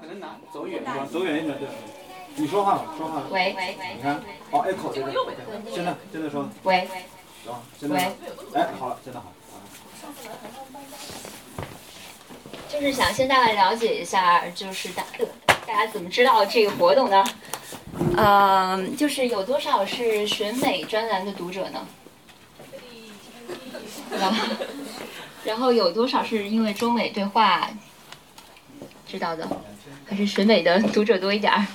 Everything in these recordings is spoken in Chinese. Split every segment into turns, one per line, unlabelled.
可能拿走远一点，走远一点，对。你说话，说话。
喂喂喂。
你看，哦，echo 这个。现在，现在说。
喂。
行，现在。哎，好了，现在好。
就是想先大概了解一下，就是大大家怎么知道这个活动呢？嗯，就是有多少是选美专栏的读者呢？然后有多少是因为中美对话知道的？还是审美的读者多一点儿？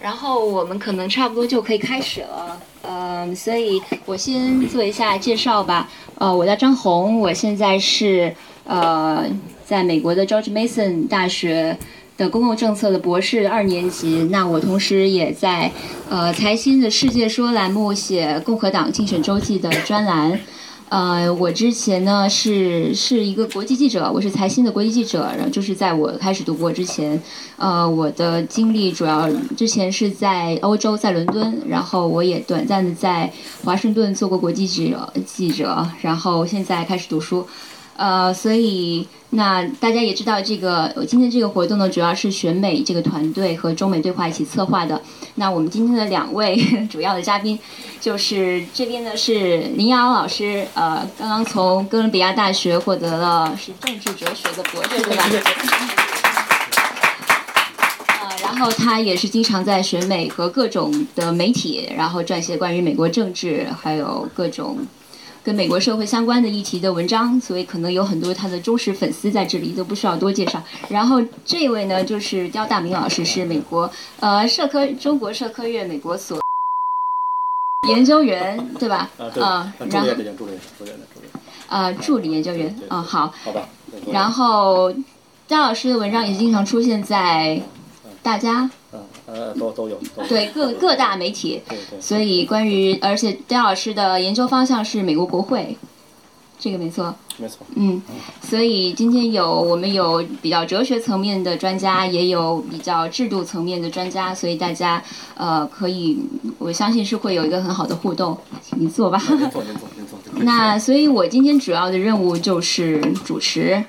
然后我们可能差不多就可以开始了。嗯，所以我先做一下介绍吧。呃，我叫张红，我现在是呃。在美国的 George Mason 大学的公共政策的博士二年级，那我同时也在呃财新的世界说栏目写共和党竞选周记的专栏。呃，我之前呢是是一个国际记者，我是财新的国际记者，然后就是在我开始读博之前，呃，我的经历主要之前是在欧洲，在伦敦，然后我也短暂的在华盛顿做过国际记者记者，然后现在开始读书。呃，所以那大家也知道，这个我今天这个活动呢，主要是选美这个团队和中美对话一起策划的。那我们今天的两位主要的嘉宾，就是这边呢是林瑶老师，呃，刚刚从哥伦比亚大学获得了是政治哲学的博士，对吧？呃，然后他也是经常在选美和各种的媒体，然后撰写关于美国政治还有各种。跟美国社会相关的议题的文章，所以可能有很多他的忠实粉丝在这里，都不需要多介绍。然后这位呢，就是刁大明老师，是美国呃社科中国社科院美国所研究员，对吧？
啊，对。啊，助理的助理，助理的助理。
啊，助理研究员。嗯，好。
好吧。
然后刁老师的文章也经常出现在大家。
呃，都都有，
对各各大媒体，所以关于而且刁老师的研究方向是美国国会，这个没错，
没错，
嗯，所以今天有我们有比较哲学层面的专家，也有比较制度层面的专家，所以大家呃可以，我相信是会有一个很好的互动，请您坐吧。
坐，您坐，您坐。
那所以我今天主要的任务就是主持。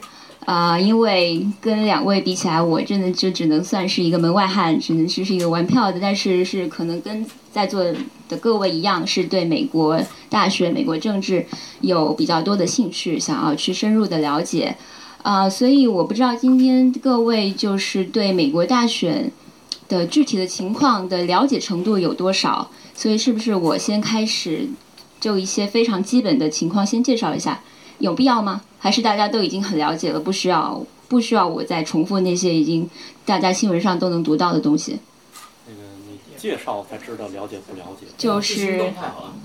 啊，因为跟两位比起来，我真的就只能算是一个门外汉，只能是是一个玩票的。但是是可能跟在座的各位一样，是对美国大学、美国政治有比较多的兴趣，想要去深入的了解。啊，所以我不知道今天各位就是对美国大选的具体的情况的了解程度有多少。所以是不是我先开始就一些非常基本的情况先介绍一下？有必要吗？还是大家都已经很了解了，不需要不需要我再重复那些已经大家新闻上都能读到的东西？
那个你介绍才知道了解不了解？
就是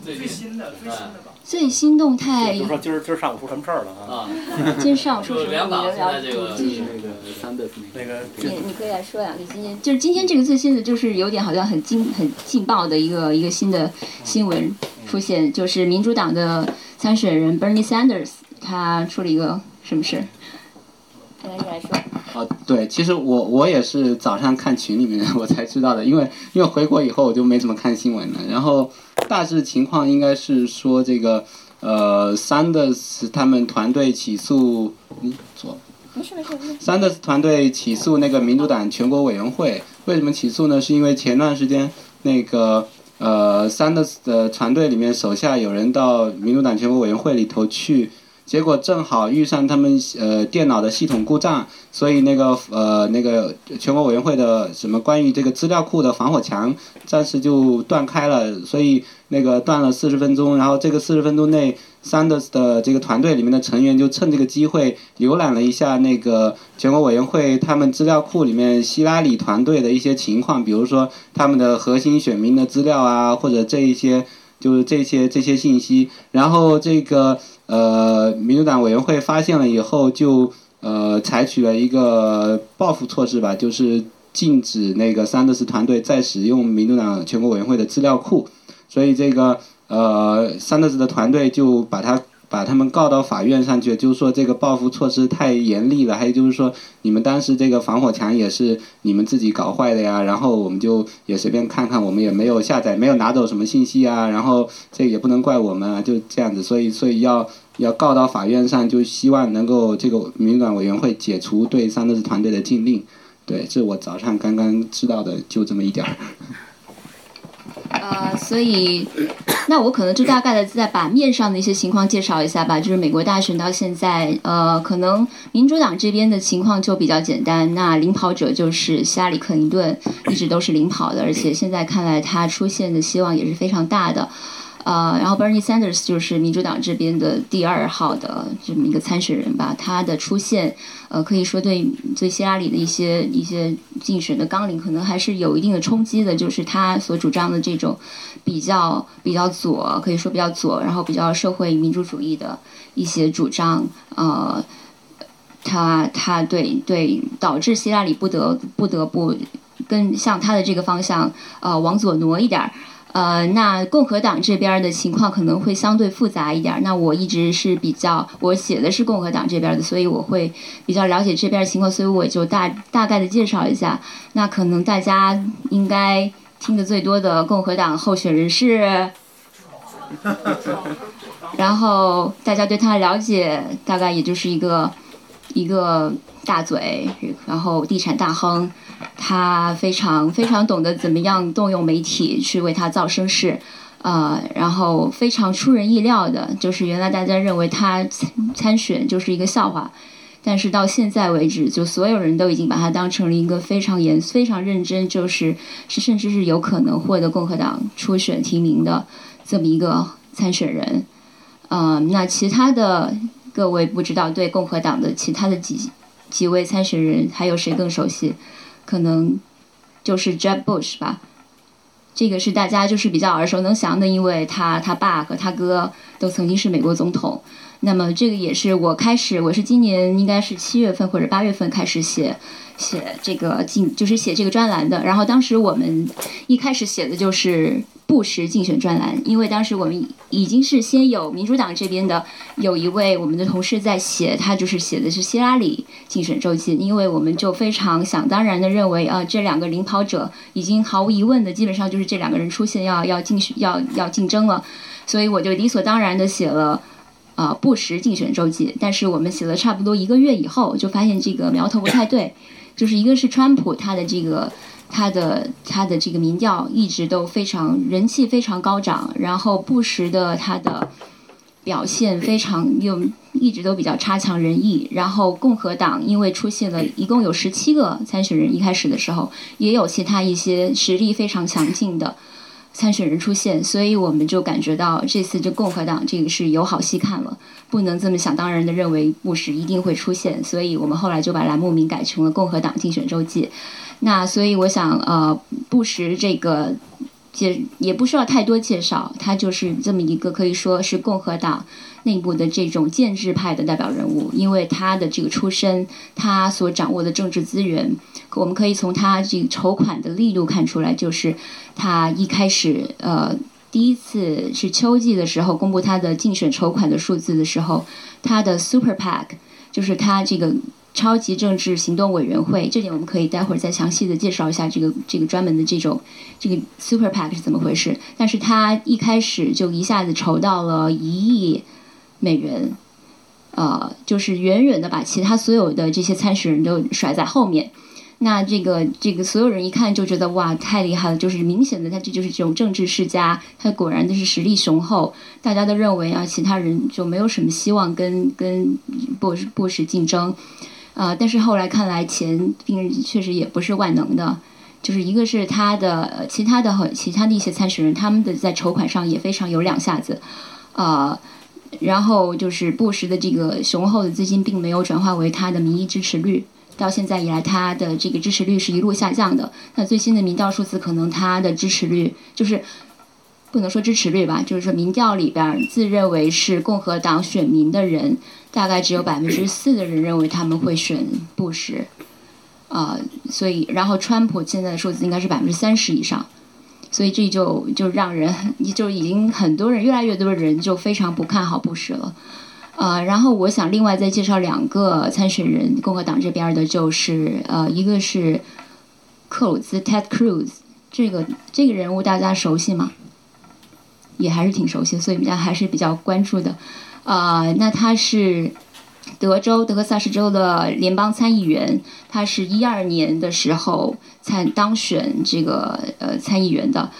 最新的最新的吧。
最新动态。
比如说今儿今儿上午出什么事儿了啊？
今儿上午出什么？你聊聊。
这个那个
三的那个。
你你可以来说两句今天就是今天这个最新的就是有点好像很劲很劲爆的一个一个新的新闻出现，就是民主党的参选人 Bernie Sanders。他出了一个什么事？来，你来说。
啊，对，其实我我也是早上看群里面 我才知道的，因为因为回国以后我就没怎么看新闻了。然后大致情况应该是说这个呃，Sanders 他们团队起诉，嗯，错。
没事没事没事。
Sanders 团队起诉那个民主党全国委员会，为什么起诉呢？是因为前段时间那个呃，Sanders 的团队里面手下有人到民主党全国委员会里头去。结果正好遇上他们呃电脑的系统故障，所以那个呃那个全国委员会的什么关于这个资料库的防火墙暂时就断开了，所以那个断了四十分钟。然后这个四十分钟内，Sanders 的这个团队里面的成员就趁这个机会浏览了一下那个全国委员会他们资料库里面希拉里团队的一些情况，比如说他们的核心选民的资料啊，或者这一些就是这些这些信息。然后这个。呃，民主党委员会发现了以后，就呃采取了一个报复措施吧，就是禁止那个桑德斯团队再使用民主党全国委员会的资料库，所以这个呃桑德斯的团队就把他。把他们告到法院上去，就是说这个报复措施太严厉了。还有就是说，你们当时这个防火墙也是你们自己搞坏的呀。然后我们就也随便看看，我们也没有下载，没有拿走什么信息啊。然后这也不能怪我们啊，就这样子。所以，所以要要告到法院上，就希望能够这个民管委员会解除对桑德斯团队的禁令。对，这我早上刚刚知道的，就这么一点儿。
呃，所以，那我可能就大概的再把面上的一些情况介绍一下吧。就是美国大选到现在，呃，可能民主党这边的情况就比较简单。那领跑者就是希拉里·克林顿，一直都是领跑的，而且现在看来他出现的希望也是非常大的。呃，然后 Bernie Sanders 就是民主党这边的第二号的这么一个参选人吧，他的出现，呃，可以说对对希拉里的一些一些竞选的纲领可能还是有一定的冲击的，就是他所主张的这种比较比较左，可以说比较左，然后比较社会民主主义的一些主张，呃，他他对对导致希拉里不得不得不跟向他的这个方向呃往左挪一点儿。呃，那共和党这边的情况可能会相对复杂一点。那我一直是比较，我写的是共和党这边的，所以我会比较了解这边的情况，所以我就大大概的介绍一下。那可能大家应该听的最多的共和党候选人是，然后大家对他的了解大概也就是一个一个大嘴，然后地产大亨。他非常非常懂得怎么样动用媒体去为他造声势，呃，然后非常出人意料的，就是原来大家认为他参参选就是一个笑话，但是到现在为止，就所有人都已经把他当成了一个非常严、非常认真，就是是甚至是有可能获得共和党初选提名的这么一个参选人。呃，那其他的各位不知道对共和党的其他的几几位参选人还有谁更熟悉？可能就是 Jeb Bush 吧，这个是大家就是比较耳熟能详的，因为他他爸和他哥都曾经是美国总统。那么这个也是我开始，我是今年应该是七月份或者八月份开始写写这个进，就是写这个专栏的。然后当时我们一开始写的就是。布什竞选专栏，因为当时我们已经是先有民主党这边的有一位我们的同事在写，他就是写的是希拉里竞选周记，因为我们就非常想当然的认为啊，这两个领跑者已经毫无疑问的，基本上就是这两个人出现要要竞选要要竞争了，所以我就理所当然的写了啊布什竞选周记。但是我们写了差不多一个月以后，就发现这个苗头不太对，就是一个是川普他的这个。他的他的这个民调一直都非常人气非常高涨，然后布什的他的表现非常又一直都比较差强人意，然后共和党因为出现了一共有十七个参选人，一开始的时候也有其他一些实力非常强劲的参选人出现，所以我们就感觉到这次这共和党这个是有好戏看了，不能这么想当然的认为布什一定会出现，所以我们后来就把栏目名改成了共和党竞选周记。那所以我想，呃，布什这个介也不需要太多介绍，他就是这么一个可以说是共和党内部的这种建制派的代表人物，因为他的这个出身，他所掌握的政治资源，我们可以从他这个筹款的力度看出来，就是他一开始，呃，第一次是秋季的时候公布他的竞选筹款的数字的时候，他的 Super PAC 就是他这个。超级政治行动委员会，这点我们可以待会儿再详细的介绍一下这个这个专门的这种这个 Super PAC 是怎么回事。但是他一开始就一下子筹到了一亿美元，呃，就是远远的把其他所有的这些参选人都甩在后面。那这个这个所有人一看就觉得哇，太厉害了，就是明显的他这就是这种政治世家，他果然的是实力雄厚。大家都认为啊，其他人就没有什么希望跟跟布布什竞争。呃，但是后来看来，钱并确实也不是万能的。就是一个是他的其他的和其他的一些参选人，他们的在筹款上也非常有两下子。呃，然后就是布什的这个雄厚的资金，并没有转化为他的民意支持率。到现在以来，他的这个支持率是一路下降的。那最新的民调数字，可能他的支持率就是不能说支持率吧，就是说民调里边自认为是共和党选民的人。大概只有百分之四的人认为他们会选布什，啊，所以然后川普现在的数字应该是百分之三十以上，所以这就就让人你 就已经很多人越来越多的人就非常不看好布什了，呃，然后我想另外再介绍两个参选人，共和党这边的就是呃，一个是克鲁兹 Ted Cruz，这个这个人物大家熟悉吗？也还是挺熟悉，所以大家还是比较关注的。啊，那他是德州德克萨斯州的联邦参议员，他是一二年的时候参当选这个呃参议员的。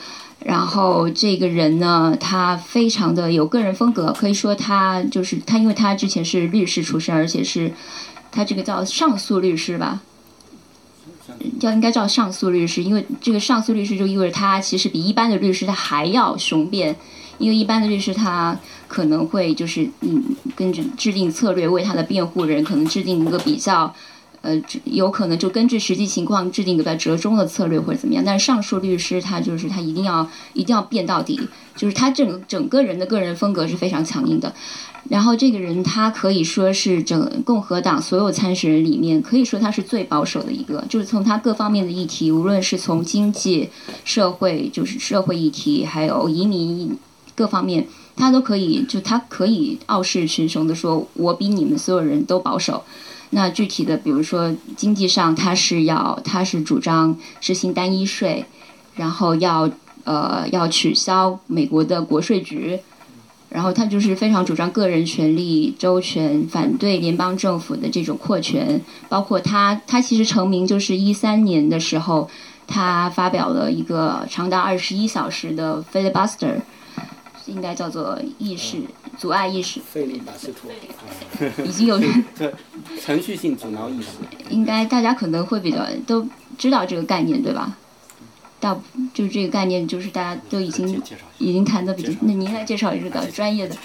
然后这个人呢，他非常的有个人风格，可以说他就是他，因为他之前是律师出身，而且是他这个叫上诉律师吧，叫应该叫上诉律师，因为这个上诉律师就意味着他其实比一般的律师他还要雄辩，因为一般的律师他可能会就是嗯，跟着制定策略，为他的辩护人可能制定一个比较。呃，有可能就根据实际情况制定一个折中的策略或者怎么样，但是上述律师他就是他一定要一定要辩到底，就是他整整个人的个人风格是非常强硬的。然后这个人他可以说是整共和党所有参选人里面可以说他是最保守的一个，就是从他各方面的议题，无论是从经济、社会，就是社会议题，还有移民各方面，他都可以就他可以傲视群雄的说，我比你们所有人都保守。那具体的，比如说经济上，他是要他是主张实行单一税，然后要呃要取消美国的国税局，然后他就是非常主张个人权利周全，反对联邦政府的这种扩权，包括他他其实成名就是一三年的时候，他发表了一个长达二十一小时的 filibuster。应该叫做意识阻碍意识，
费利巴斯托，
已经有人
对程序性阻挠意识，
应该大家可能会比较都知道这个概念对吧？大就是这个概念，就是大家都已经已经谈的比较。那您来介绍一个专业的，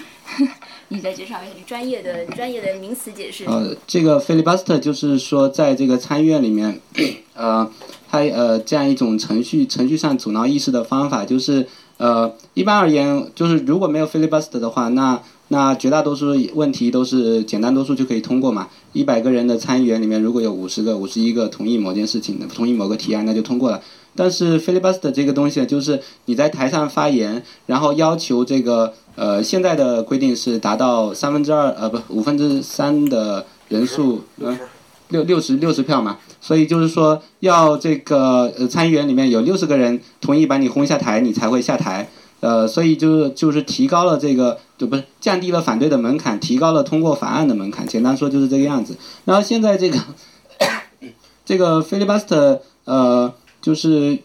你再介绍一下专业的 专业的名词解释。
呃，这个 filibuster 就是说，在这个参议院里面，呃，它呃这样一种程序程序上阻挠意识的方法，就是。呃，一般而言，就是如果没有 filibuster 的话，那那绝大多数问题都是简单多数就可以通过嘛。一百个人的参议员里面，如果有五十个、五十一个同意某件事情的，同意某个提案，那就通过了。但是 filibuster 这个东西，就是你在台上发言，然后要求这个呃，现在的规定是达到三分之二呃不五分之三的人数，嗯，六六十六十票嘛。所以就是说，要这个呃参议员里面有六十个人同意把你轰下台，你才会下台。呃，所以就是就是提高了这个，就不是降低了反对的门槛，提高了通过法案的门槛。简单说就是这个样子。然后现在这个 这个 filibuster 呃，就是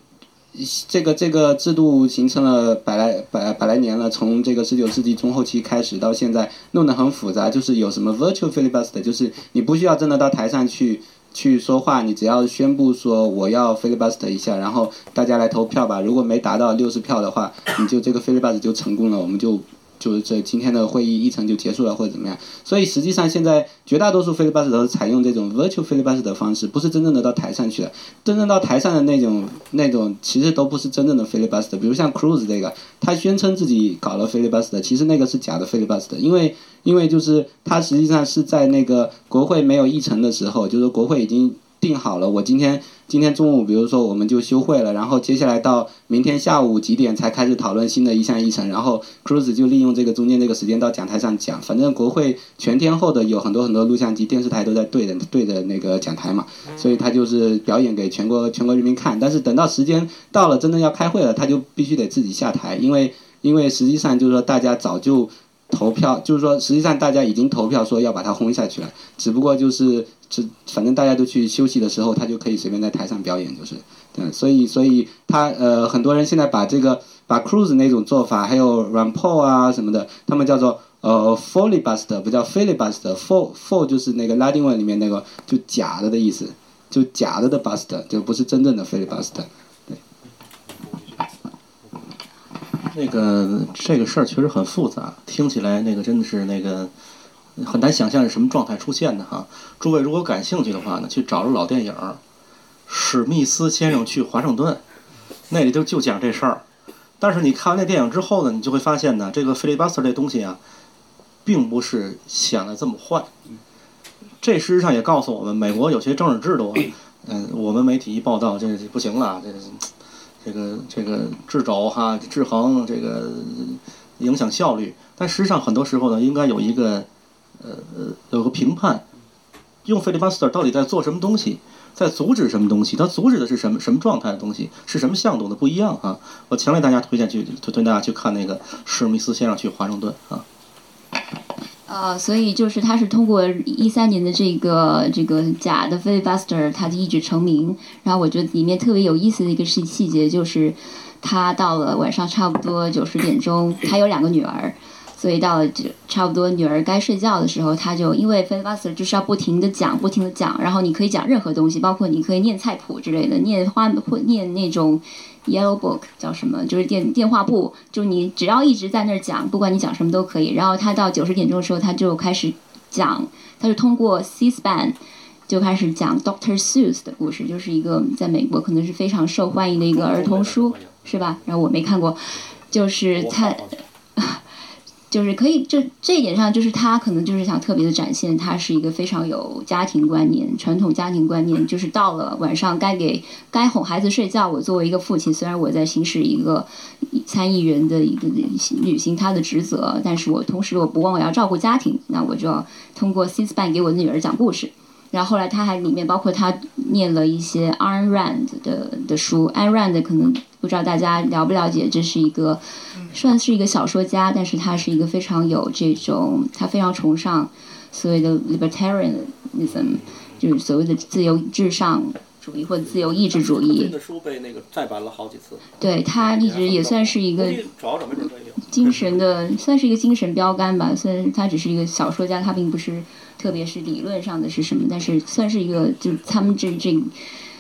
这个这个制度形成了百来百百来年了，从这个十九世纪中后期开始到现在，弄得很复杂。就是有什么 virtual filibuster，就是你不需要真的到台上去。去说话，你只要宣布说我要 filibuster 一下，然后大家来投票吧。如果没达到六十票的话，你就这个 filibuster 就成功了，我们就。就是这今天的会议议程就结束了或者怎么样，所以实际上现在绝大多数菲利巴斯都是采用这种 virtual filibuster 的方式，不是真正的到台上去的。真正到台上的那种那种其实都不是真正的 filibuster。比如像 Cruz 这个，他宣称自己搞了 filibuster，其实那个是假的 filibuster，因为因为就是他实际上是在那个国会没有议程的时候，就是国会已经定好了，我今天。今天中午，比如说我们就休会了，然后接下来到明天下午几点才开始讨论新的一项议程，然后 Cruz 就利用这个中间这个时间到讲台上讲，反正国会全天候的有很多很多录像机、电视台都在对着对着那个讲台嘛，所以他就是表演给全国全国人民看。但是等到时间到了，真的要开会了，他就必须得自己下台，因为因为实际上就是说大家早就。投票就是说，实际上大家已经投票说要把他轰下去了，只不过就是，这反正大家都去休息的时候，他就可以随便在台上表演，就是，对，所以所以他呃很多人现在把这个把 Cruz 那种做法，还有 Ron Paul 啊什么的，他们叫做呃 filibuster，不叫 filibuster，fil fil 就是那个拉丁文里面那个就假的的意思，就假的的 buster，就不是真正的 filibuster。
那个这个事儿确实很复杂，听起来那个真的是那个很难想象是什么状态出现的哈。诸位如果感兴趣的话呢，去找着老电影《史密斯先生去华盛顿》，那里头就讲这事儿。但是你看完那电影之后呢，你就会发现呢，这个 filibuster 这东西啊，并不是想的这么坏。这事实上也告诉我们，美国有些政治制度，嗯，我们媒体一报道，这不行了，这。这个这个制肘哈制衡这个影响效率，但实际上很多时候呢，应该有一个呃有个评判，用 filibuster 到底在做什么东西，在阻止什么东西，它阻止的是什么什么状态的东西，是什么向度的不一样啊！我强烈大家推荐去推荐大家去看那个史密斯先生去华盛顿啊。
呃，所以就是他是通过一三年的这个这个假的 filibuster，他就一举成名。然后我觉得里面特别有意思的一个细细节就是，他到了晚上差不多九十点钟，他有两个女儿，所以到了就差不多女儿该睡觉的时候，他就因为 filibuster 就是要不停的讲，不停的讲，然后你可以讲任何东西，包括你可以念菜谱之类的，念花或念那种。Yellow Book 叫什么？就是电电话簿，就你只要一直在那儿讲，不管你讲什么都可以。然后他到九十点钟的时候，他就开始讲，他是通过 C-SPAN 就开始讲 Doctor Seuss 的故事，就是一个在美国可能是非常受欢迎的一个儿童书，是吧？然后我没看过，就是他。就是可以，这这一点上，就是他可能就是想特别的展现，他是一个非常有家庭观念、传统家庭观念。就是到了晚上该给该哄孩子睡觉，我作为一个父亲，虽然我在行使一个参议员的一个履行他的职责，但是我同时我不忘我要照顾家庭，那我就要通过 C-SPAN 给我的女儿讲故事。然后后来他还里面包括他念了一些 a n Rand 的的书 a n Rand 可能不知道大家了不了解，这是一个。算是一个小说家，但是他是一个非常有这种，他非常崇尚所谓的 libertarianism，就是所谓的自由至上主义或者自由意志主义。
的书被那个再版了好几次。
对他一直也算是一个精神的，算是一个精神标杆吧。虽然他只是一个小说家，他并不是特别是理论上的是什么，但是算是一个，就是他们这这。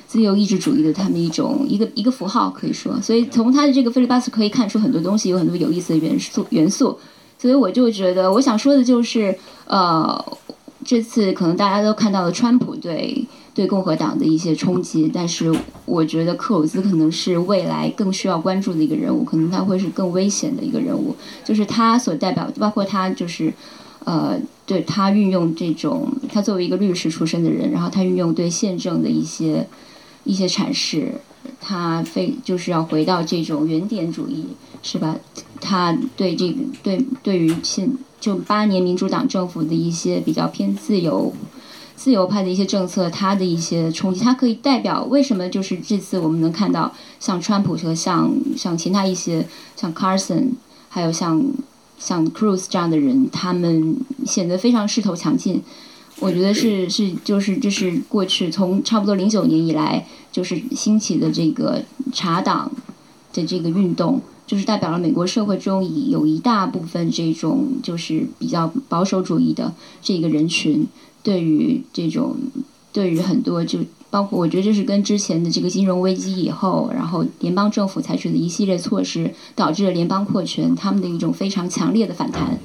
自由意志主义的他们一种一个一个符号可以说，所以从他的这个菲利巴斯可以看出很多东西，有很多有意思的元素元素。所以我就觉得，我想说的就是，呃，这次可能大家都看到了川普对对共和党的一些冲击，但是我觉得克鲁兹可能是未来更需要关注的一个人物，可能他会是更危险的一个人物，就是他所代表，包括他就是，呃，对他运用这种，他作为一个律师出身的人，然后他运用对宪政的一些。一些阐释，他非就是要回到这种原点主义，是吧？他对这个对对于现就八年民主党政府的一些比较偏自由、自由派的一些政策，他的一些冲击，他可以代表为什么就是这次我们能看到像川普和像像其他一些像 Carson，还有像像 Cruz 这样的人，他们显得非常势头强劲。我觉得是是就是这是过去从差不多零九年以来就是兴起的这个茶党的这个运动，就是代表了美国社会中以有一大部分这种就是比较保守主义的这个人群，对于这种对于很多就包括我觉得这是跟之前的这个金融危机以后，然后联邦政府采取的一系列措施导致了联邦扩权，他们的一种非常强烈的反弹。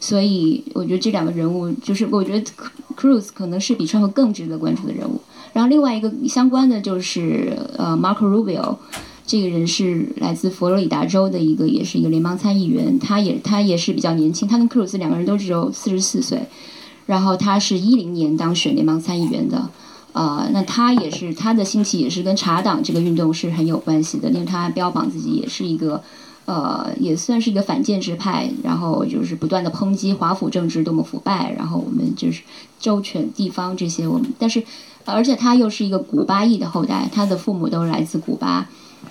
所以我觉得这两个人物，就是我觉得 Cruz 可能是比川普更值得关注的人物。然后另外一个相关的就是呃 Marco Rubio，这个人是来自佛罗里达州的一个，也是一个联邦参议员。他也他也是比较年轻，他跟 Cruz 两个人都只有四十四岁。然后他是一零年当选联邦参议员的，呃，那他也是他的兴起也是跟茶党这个运动是很有关系的，因为他标榜自己也是一个。呃，也算是一个反建制派，然后就是不断的抨击华府政治多么腐败，然后我们就是周全地方这些我们，但是而且他又是一个古巴裔的后代，他的父母都来自古巴，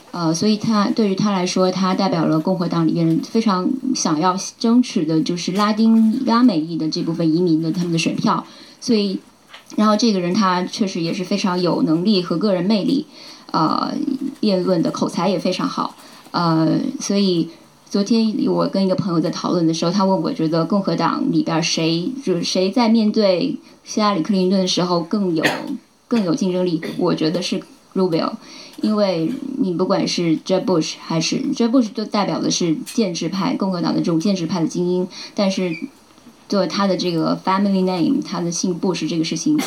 呃，所以他对于他来说，他代表了共和党里面非常想要争取的就是拉丁拉美裔的这部分移民的他们的选票，所以，然后这个人他确实也是非常有能力和个人魅力，呃，辩论的口才也非常好。呃，所以昨天我跟一个朋友在讨论的时候，他问我觉得共和党里边谁就是谁在面对希拉里克林顿的时候更有更有竞争力？我觉得是 Rubio，因为你不管是 Jeb Bush 还是 Jeb Bush 都代表的是建制派共和党的这种建制派的精英，但是对他的这个 family name，他的姓布什这个事情。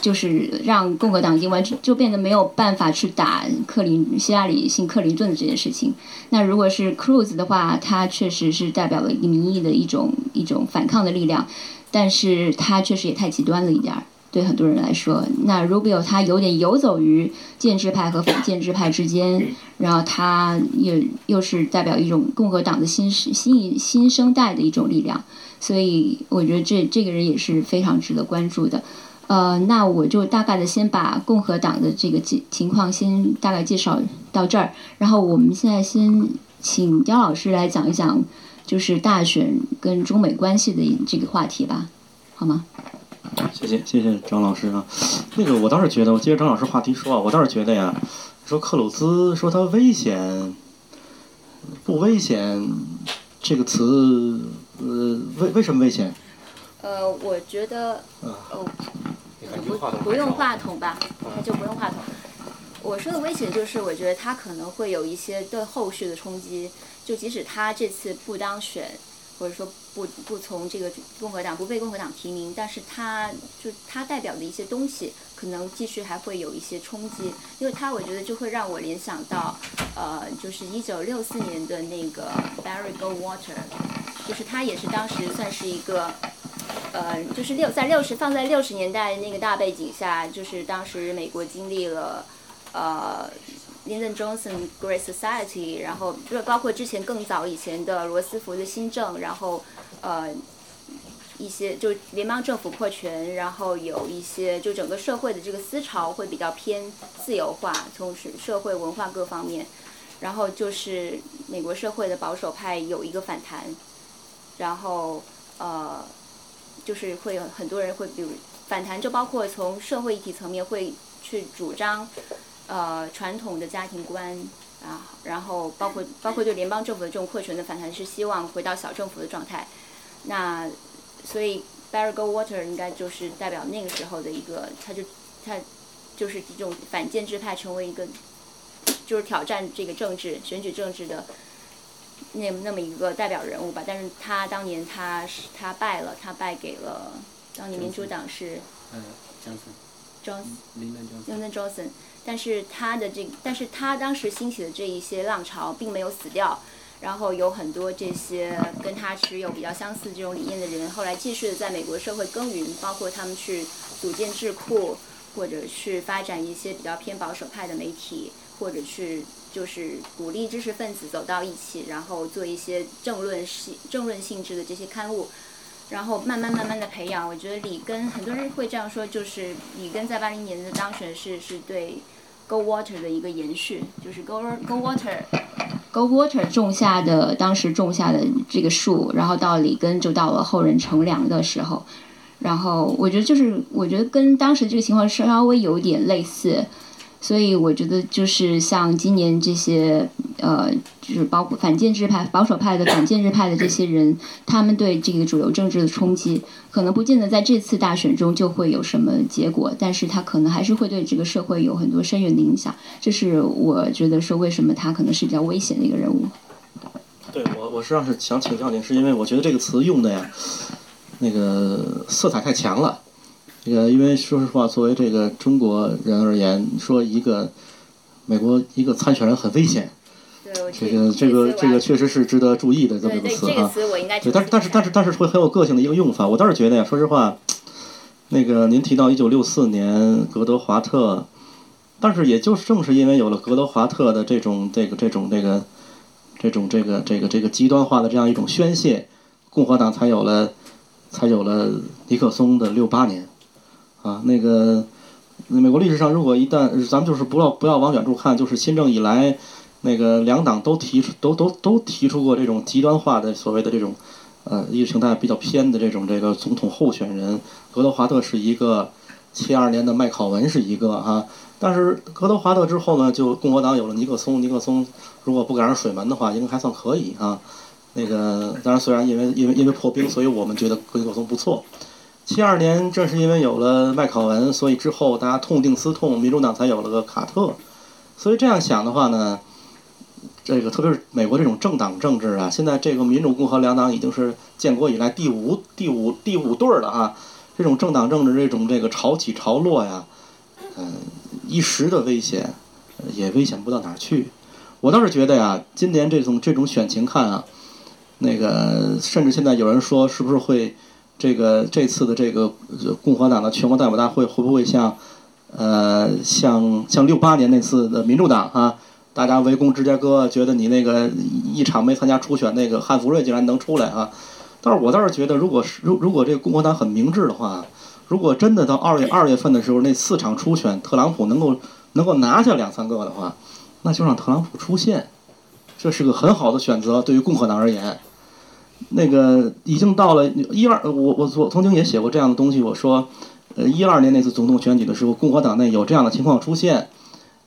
就是让共和党已经完全就变得没有办法去打克林希拉里信克林顿的这件事情。那如果是 Cruz 的话，他确实是代表了一个民意的一种一种反抗的力量，但是他确实也太极端了一点儿，对很多人来说。那 Rubio 他有点游走于建制派和反建制派之间，然后他又又是代表一种共和党的新新新生代的一种力量，所以我觉得这这个人也是非常值得关注的。呃，那我就大概的先把共和党的这个情情况先大概介绍到这儿，然后我们现在先请刁老师来讲一讲就是大选跟中美关系的这个话题吧，好吗？
谢谢谢谢张老师啊，那个我倒是觉得，我接着张老师话题说啊，我倒是觉得呀，说克鲁兹说他危险，不危险，这个词，呃，为为什么危险？
呃，我觉得，哦，不不用话筒吧，那就不用话筒。我说的危险就是，我觉得他可能会有一些对后续的冲击，就即使他这次不当选。或者说不不从这个共和党不被共和党提名，但是他就他代表的一些东西，可能继续还会有一些冲击，因为他我觉得就会让我联想到，呃，就是一九六四年的那个 Barry Goldwater，就是他也是当时算是一个，呃，就是六在六十放在六十年代那个大背景下，就是当时美国经历了，呃。Lyndon Johnson Great Society，然后就是包括之前更早以前的罗斯福的新政，然后呃一些就联邦政府扩权，然后有一些就整个社会的这个思潮会比较偏自由化，从社社会文化各方面，然后就是美国社会的保守派有一个反弹，然后呃就是会有很多人会比如反弹，就包括从社会议题层面会去主张。呃，传统的家庭观啊，然后包括包括对联邦政府的这种扩权的反弹，是希望回到小政府的状态。那所以 Barry Goldwater 应该就是代表那个时候的一个，他就他就是这种反建制派成为一个，就是挑战这个政治选举政治的那那么一个代表人物吧。但是他当年他是他败了，他败给了当年民主党是。
呃
，Johnson，Lyndon Johnson。但是他的这，但是他当时兴起的这一些浪潮并没有死掉，然后有很多这些跟他持有比较相似这种理念的人，后来继续的在美国社会耕耘，包括他们去组建智库，或者去发展一些比较偏保守派的媒体，或者去就是鼓励知识分子走到一起，然后做一些政论性政论性质的这些刊物，然后慢慢慢慢的培养。我觉得里根很多人会这样说，就是里根在八零年的当选是是对。Go Water 的一个延续，就是 Go Go Water，Go Water 种下的当时种下的这个树，然后到里根就到了后人乘凉的时候，然后我觉得就是我觉得跟当时这个情况稍微有点类似。所以我觉得，就是像今年这些，呃，就是包括反建制派、保守派的反建制派的这些人，他们对这个主流政治的冲击，可能不见得在这次大选中就会有什么结果，但是他可能还是会对这个社会有很多深远的影响。这是我觉得说，为什么他可能是比较危险的一个人物。
对我，我实际上是想请教您，是因为我觉得这个词用的呀，那个色彩太强了。这个，因为说实话，作为这个中国人而言，说一个美国一个参选人很危险，这个这个这个确实是值得注意的这么一个词
啊。
对，但是但是但是但是会很有个性的一个用法。我倒是觉得呀，说实话，那个您提到一九六四年格德华特，但是也就正是因为有了格德华特的这种这个这种这个这种这个这个这个极端化的这样一种宣泄，共和党才有了才有了尼克松的六八年。啊，那个美国历史上，如果一旦咱们就是不要不要往远处看，就是新政以来，那个两党都提出都都都提出过这种极端化的所谓的这种呃意识形态比较偏的这种这个总统候选人，格德华特是一个，七二年的麦考文是一个哈，但是格德华特之后呢，就共和党有了尼克松，尼克松如果不赶上水门的话，应该还算可以啊。那个当然虽然因为因为因为破冰，所以我们觉得尼克松不错。七二年，正是因为有了麦考文，所以之后大家痛定思痛，民主党才有了个卡特。所以这样想的话呢，这个特别是美国这种政党政治啊，现在这个民主共和两党已经是建国以来第五、第五、第五对儿了啊。这种政党政治，这种这个潮起潮落呀，嗯，一时的危险，也危险不到哪儿去。我倒是觉得呀，今年这种这种选情看啊，那个甚至现在有人说，是不是会？这个这次的这个共和党的全国代表大会会不会像，呃，像像六八年那次的民主党啊，大家围攻芝加哥，觉得你那个一场没参加初选那个汉弗瑞竟然能出来啊？但是我倒是觉得，如果是如如果这个共和党很明智的话，如果真的到二月二月份的时候那四场初选特朗普能够能够拿下两三个的话，那就让特朗普出现，这是个很好的选择，对于共和党而言。那个已经到了一二，我我我曾经也写过这样的东西，我说，呃，一二年那次总统选举的时候，共和党内有这样的情况出现。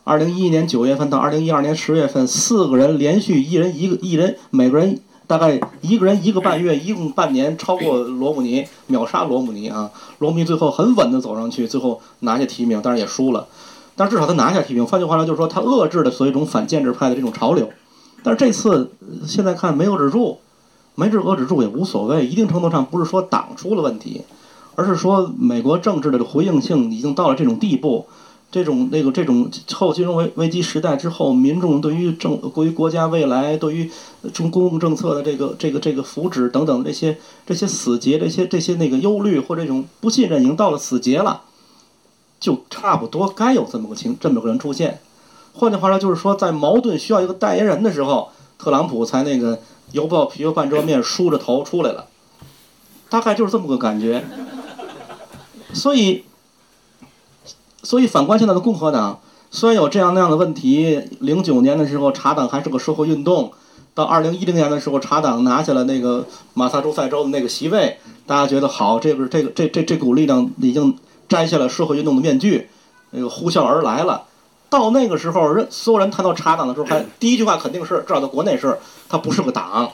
二零一一年九月份到二零一二年十月份，四个人连续一人一个一人，每个人大概一个人一个半月，一共半年，超过罗姆尼，秒杀罗姆尼啊！罗姆尼最后很稳的走上去，最后拿下提名，当然也输了，但至少他拿下提名。换句话说，就是说他遏制了所谓一种反建制派的这种潮流。但是这次现在看没有止住，没止遏制住也无所谓，一定程度上不是说党出了问题，而是说美国政治的回应性已经到了这种地步。这种那个这种后金融危危机时代之后，民众对于政对于国家未来、对于中公共政策的这个这个这个福祉等等这些这些死结、这些这些那个忧虑或这种不信任，已经到了死结了，就差不多该有这么个情这么个人出现。换句话说，就是说在矛盾需要一个代言人的时候，特朗普才那个犹抱琵琶半遮面，梳着头出来了，大概就是这么个感觉。所以。所以反观现在的共和党，虽然有这样那样的问题，零九年的时候查党还是个社会运动，到二零一零年的时候查党拿下了那个马萨诸塞州的那个席位，大家觉得好，这个这个这这这股力量已经摘下了社会运动的面具，那个呼啸而来了。到那个时候，人所有人谈到查党的时候，还第一句话肯定是，至少在国内是，他不是个党。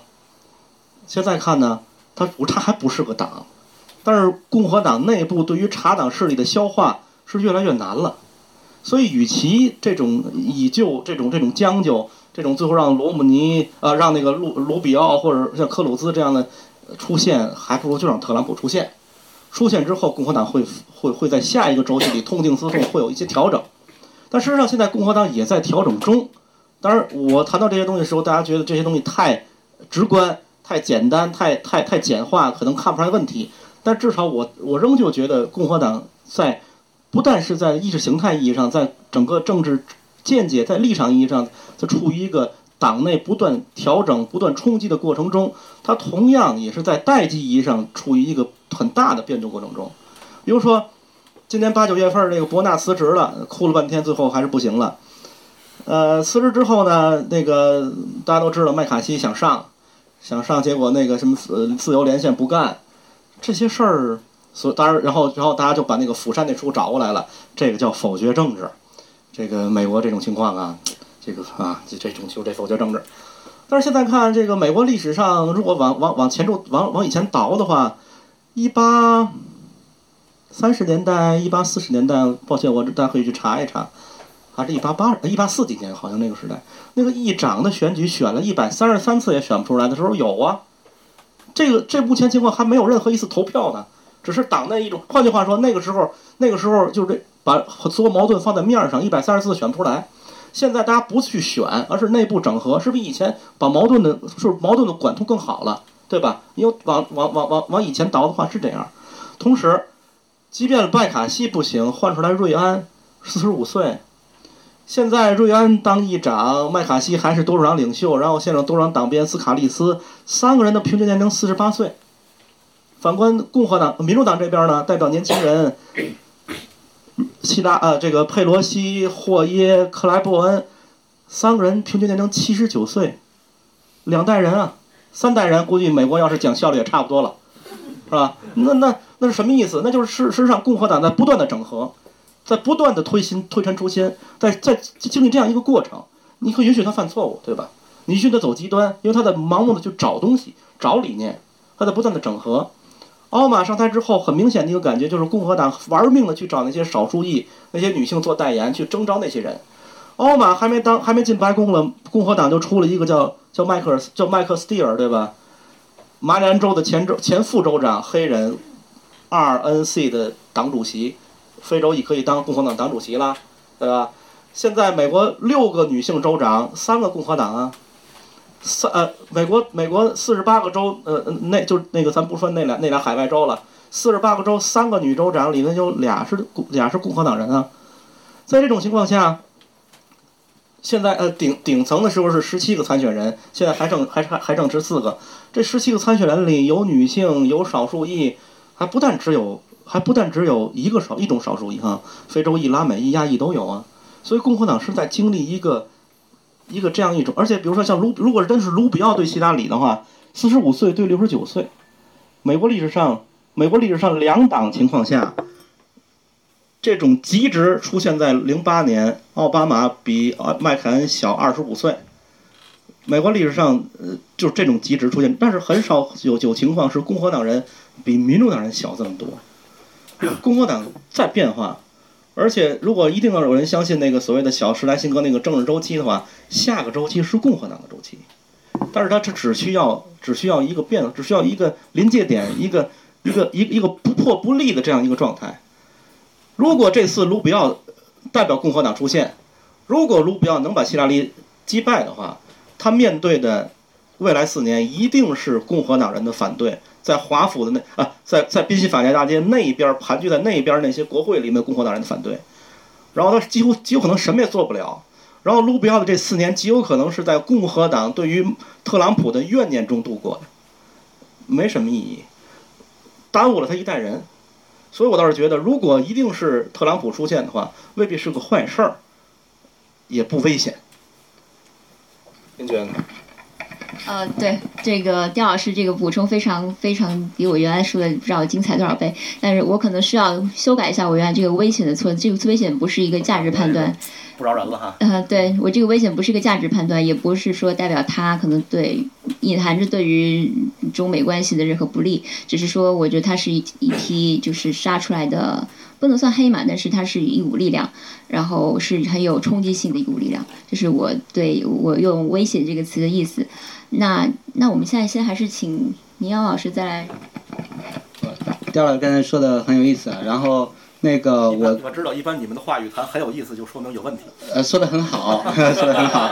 现在看呢，他不，他还不是个党，但是共和党内部对于查党势力的消化。是越来越难了，所以与其这种以旧这种这种将就，这种最后让罗姆尼呃让那个卢卢比奥或者像克鲁兹这样的出现，还不如就让特朗普出现。出现之后，共和党会会会在下一个周期里痛定思痛，会有一些调整。但事实上，现在共和党也在调整中。当然，我谈到这些东西的时候，大家觉得这些东西太直观、太简单、太太太简化，可能看不出来问题。但至少我我仍旧觉得共和党在。不但是在意识形态意义上，在整个政治见解、在立场意义上，它处于一个党内不断调整、不断冲击的过程中，它同样也是在代际意义上处于一个很大的变动过程中。比如说，今年八九月份，这个伯纳辞职了，哭了半天，最后还是不行了。呃，辞职之后呢，那个大家都知道，麦卡锡想上，想上，结果那个什么呃自由连线不干，这些事儿。所当然，然后然后大家就把那个釜山那书找过来了，这个叫否决政治，这个美国这种情况啊，这个啊这这种就这否决政治。但是现在看这个美国历史上，如果往往往前住，往往以前倒的话，一八三十年代、一八四十年代，抱歉，我大家可以去查一查，还是一八八一八四几年，好像那个时代，那个议长的选举选了一百三十三次也选不出来的时候有啊，这个这目前情况还没有任何一次投票呢。只是党内一种，换句话说，那个时候，那个时候就是这把所有矛盾放在面上，一百三十四选不出来。现在大家不去选，而是内部整合，是比以前把矛盾的，就是矛盾的管控更好了，对吧？因为往往往往往以前倒的话是这样。同时，即便麦卡锡不行，换出来瑞安，四十五岁，现在瑞安当议长，麦卡锡还是多数党领袖，然后现在多数党党鞭斯卡利斯，三个人的平均年龄四十八岁。反观共和党、民主党这边呢，代表年轻人，希拉呃，这个佩罗西、霍耶、克莱伯恩，三个人平均年龄七十九岁，两代人啊，三代人估计美国要是讲效率也差不多了，是吧？那那那是什么意思？那就是事实上共和党在不断的整合，在不断的推新推陈出新，在在经历这样一个过程，你会允许他犯错误，对吧？你允许他走极端，因为他在盲目的去找东西、找理念，他在不断的整合。奥马上台之后，很明显的一个感觉就是共和党玩命的去找那些少数裔、那些女性做代言，去征召那些人。奥马还没当，还没进白宫了，共和党就出了一个叫叫迈克尔叫麦克斯蒂尔，对吧？马里兰州的前州前副州长，黑人，RNC 的党主席，非洲裔可以当共和党党主席啦，对吧？现在美国六个女性州长，三个共和党啊。三呃，美国美国四十八个州，呃，那就那个咱不说那俩那俩海外州了，四十八个州三个女州长里面有俩是俩是共和党人啊，在这种情况下，现在呃顶顶层的时候是十七个参选人，现在还剩还还还剩十四个，这十七个参选人里有女性有少数裔，还不但只有还不但只有一个少一种少数裔哈，非洲裔、拉美裔、亚裔都有啊，所以共和党是在经历一个。一个这样一种，而且比如说像卢，如果真是卢比奥对希拉里的话，四十五岁对六十九岁，美国历史上，美国历史上两党情况下，这种极值出现在零八年，奥巴马比麦凯恩小二十五岁。美国历史上，呃，就是这种极值出现，但是很少有有情况是共和党人比民主党人小这么多。共和党在变化，而且如果一定要有人相信那个所谓的小时代性格那个政治周期的话，下个周期是共和党的周期。但是它只只需要只需要一个变，只需要一个临界点，一个一个一一个不破不立的这样一个状态。如果这次卢比奥代表共和党出现，如果卢比奥能把希拉里击败的话，他面对的未来四年一定是共和党人的反对，在华府的那啊，在在宾夕法尼亚大街那一边盘踞在那一边那些国会里面共和党人的反对，然后他几乎极有可能什么也做不了。然后卢比奥的这四年极有可能是在共和党对于特朗普的怨念中度过的，没什么意义，耽误了他一代人。所以我倒是觉得，如果一定是特朗普出现的话，未必是个坏事儿，也不危险。您觉得呢？
呃，对这个刁老师这个补充非常非常比我原来说的不知道精彩多少倍，但是我可能需要修改一下我原来这个危险的错，这个危险不是一个价值判断。
不饶人了哈。
呃，对我这个危险不是一个价值判断，也不是说代表他可能对隐含着对于中美关系的任何不利，只是说我觉得它是一一批就是杀出来的，不能算黑马，但是它是一股力量，然后是很有冲击性的一股力量，这是我对我用威胁这个词的意思。那那我们现在先还是请倪阳老师再来。
刁老师刚才说的很有意思啊，然后。那个我
我知道，一般你们的话语谈很有意思，就说明有问题。
呃，说的很好，说的很好。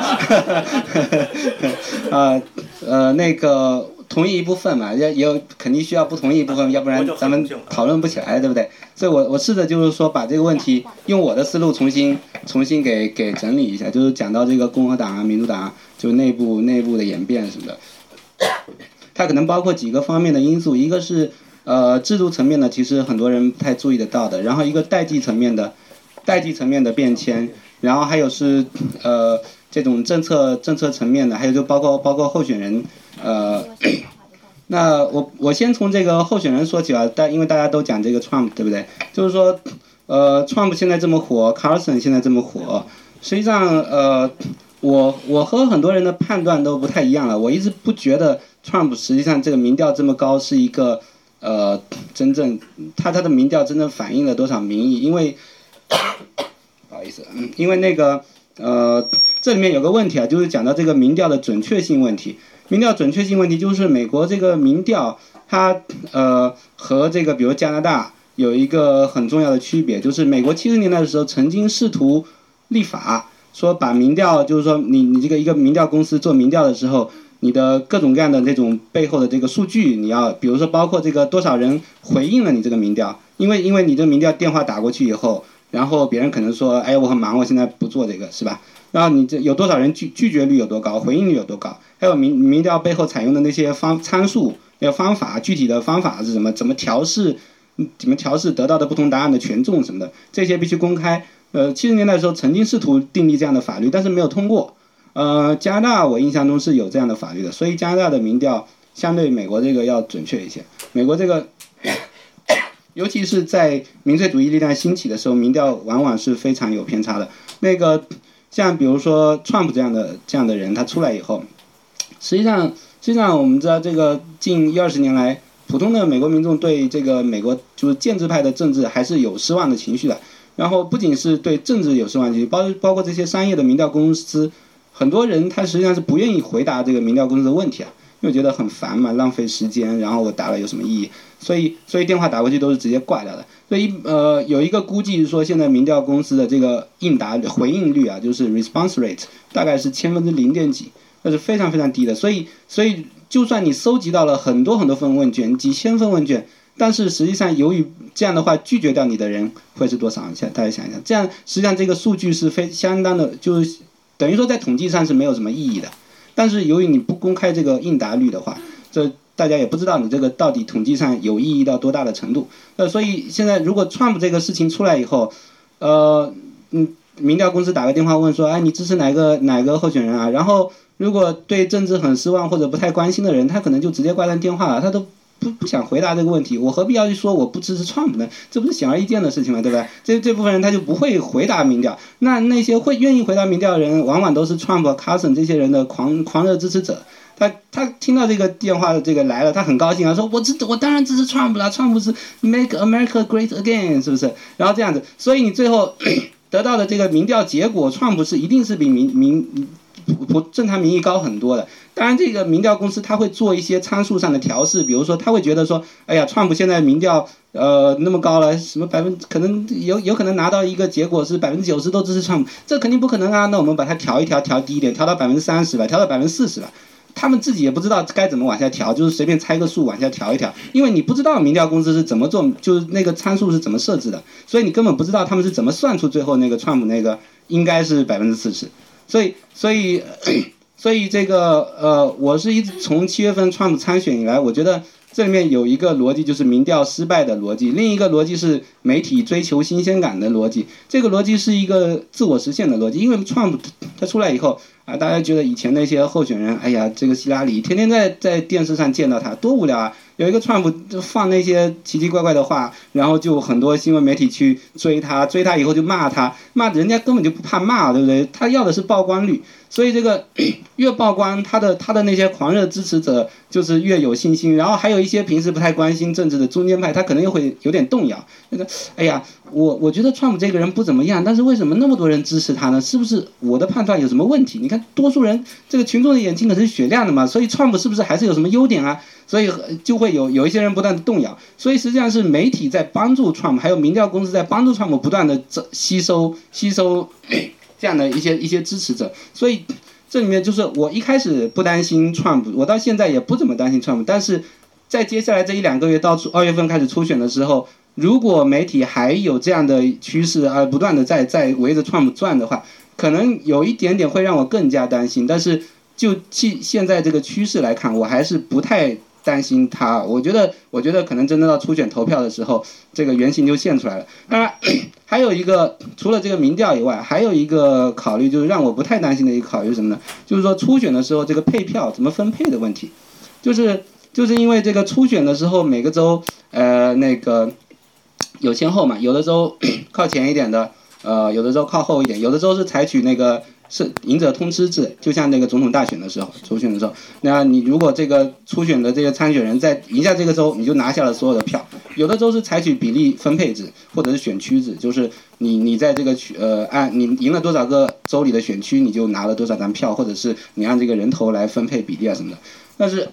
呃呃，那个同意一部分嘛，也也有肯定需要不同意一部分，要不然咱们讨论不起来，对不对？所以我我试着就是说把这个问题用我的思路重新重新给给整理一下，就是讲到这个共和党啊、民主党啊，就内部内部的演变什么的，它可能包括几个方面的因素，一个是。呃，制度层面的，其实很多人不太注意得到的。然后一个代际层面的，代际层面的变迁，然后还有是呃这种政策政策层面的，还有就包括包括候选人。呃，那我我先从这个候选人说起吧。但因为大家都讲这个 Trump，对不对？就是说，呃，Trump 现在这么火，Carson 现在这么火，实际上呃，我我和很多人的判断都不太一样了。我一直不觉得 Trump 实际上这个民调这么高是一个。呃，真正他他的民调真正反映了多少民意？因为 不好意思，因为那个呃，这里面有个问题啊，就是讲到这个民调的准确性问题。民调准确性问题就是美国这个民调，它呃和这个比如加拿大有一个很重要的区别，就是美国七十年代的时候曾经试图立法，说把民调，就是说你你这个一个民调公司做民调的时候。你的各种各样的那种背后的这个数据，你要比如说包括这个多少人回应了你这个民调，因为因为你这个民调电话打过去以后，然后别人可能说，哎，我很忙，我现在不做这个，是吧？然后你这有多少人拒拒绝率有多高，回应率有多高？还有民民调背后采用的那些方参数，那个方法，具体的方法是什么？怎么调试？怎么调试得到的不同答案的权重什么的？这些必须公开。呃，七十年代的时候曾经试图订立这样的法律，但是没有通过。呃，加拿大我印象中是有这样的法律的，所以加拿大的民调相对美国这个要准确一些。美国这个，尤其是在民粹主义力量兴起的时候，民调往往是非常有偏差的。那个像比如说 Trump 这样的这样的人，他出来以后，实际上实际上我们知道，这个近一二十年来，普通的美国民众对这个美国就是建制派的政治还是有失望的情绪的。然后不仅是对政治有失望情绪，包包括这些商业的民调公司。很多人他实际上是不愿意回答这个民调公司的问题啊，因为觉得很烦嘛，浪费时间，然后我打了有什么意义？所以所以电话打过去都是直接挂掉的。所以呃有一个估计是说，现在民调公司的这个应答回应率啊，就是 response rate 大概是千分之零点几，那是非常非常低的。所以所以就算你搜集到了很多很多份问卷，几千份问卷，但是实际上由于这样的话拒绝掉你的人会是多少？想大家想一想，这样实际上这个数据是非相当的，就是。等于说在统计上是没有什么意义的，但是由于你不公开这个应答率的话，这大家也不知道你这个到底统计上有意义到多大的程度。呃，所以现在如果 Trump 这个事情出来以后，呃，嗯，民调公司打个电话问说，哎，你支持哪个哪个候选人啊？然后如果对政治很失望或者不太关心的人，他可能就直接挂断电话了，他都。不不想回答这个问题，我何必要去说我不支持 Trump 呢？这不是显而易见的事情吗？对吧？这这部分人他就不会回答民调，那那些会愿意回答民调的人，往往都是 Trump、Carson 这些人的狂狂热支持者。他他听到这个电话的这个来了，他很高兴啊，说我支我当然支持 Trump 了，Trump 是 Make America Great Again，是不是？然后这样子，所以你最后 得到的这个民调结果，Trump 是一定是比民民不不正常民意高很多的。当然，这个民调公司他会做一些参数上的调试，比如说他会觉得说，哎呀，川普现在民调呃那么高了，什么百分可能有有可能拿到一个结果是百分之九十都支持川普，这肯定不可能啊。那我们把它调一调，调低一点，调到百分之三十吧，调到百分之四十吧。他们自己也不知道该怎么往下调，就是随便猜个数往下调一调，因为你不知道民调公司是怎么做，就是那个参数是怎么设置的，所以你根本不知道他们是怎么算出最后那个川普那个应该是百分之四十，所以所以。所以 这个呃，我是一直从七月份 Trump 参选以来，我觉得这里面有一个逻辑就是民调失败的逻辑，另一个逻辑是媒体追求新鲜感的逻辑。这个逻辑是一个自我实现的逻辑，因为 Trump 他出来以后啊，大家觉得以前那些候选人，哎呀，这个希拉里天天在在电视上见到他多无聊啊。有一个川普就放那些奇奇怪怪的话，然后就很多新闻媒体去追他，追他以后就骂他，骂人家根本就不怕骂，对不对？他要的是曝光率，所以这个越曝光，他的他的那些狂热支持者就是越有信心。然后还有一些平时不太关心政治的中间派，他可能又会有点动摇。那个，哎呀，我我觉得川普这个人不怎么样，但是为什么那么多人支持他呢？是不是我的判断有什么问题？你看，多数人这个群众的眼睛可是雪亮的嘛，所以川普是不是还是有什么优点啊？所以就会有有一些人不断的动摇，所以实际上是媒体在帮助川普还有民调公司在帮助川普不断的这吸收吸收这样的一些一些支持者，所以这里面就是我一开始不担心 Trump，我到现在也不怎么担心 Trump，但是在接下来这一两个月到二月份开始初选的时候，如果媒体还有这样的趋势而不断的在在围着 Trump 转的话，可能有一点点会让我更加担心，但是就现现在这个趋势来看，我还是不太。担心他，我觉得，我觉得可能真的到初选投票的时候，这个原型就现出来了。当然，还有一个，除了这个民调以外，还有一个考虑，就是让我不太担心的一个考虑是什么呢？就是说初选的时候这个配票怎么分配的问题，就是就是因为这个初选的时候每个州，呃，那个有先后嘛，有的州 靠前一点的，呃，有的州靠后一点，有的州是采取那个。是赢者通吃制，就像那个总统大选的时候，初选的时候，那你如果这个初选的这个参选人在赢下这个州，你就拿下了所有的票。有的州是采取比例分配制，或者是选区制，就是你你在这个区呃按你赢了多少个州里的选区，你就拿了多少张票，或者是你按这个人头来分配比例啊什么的。但是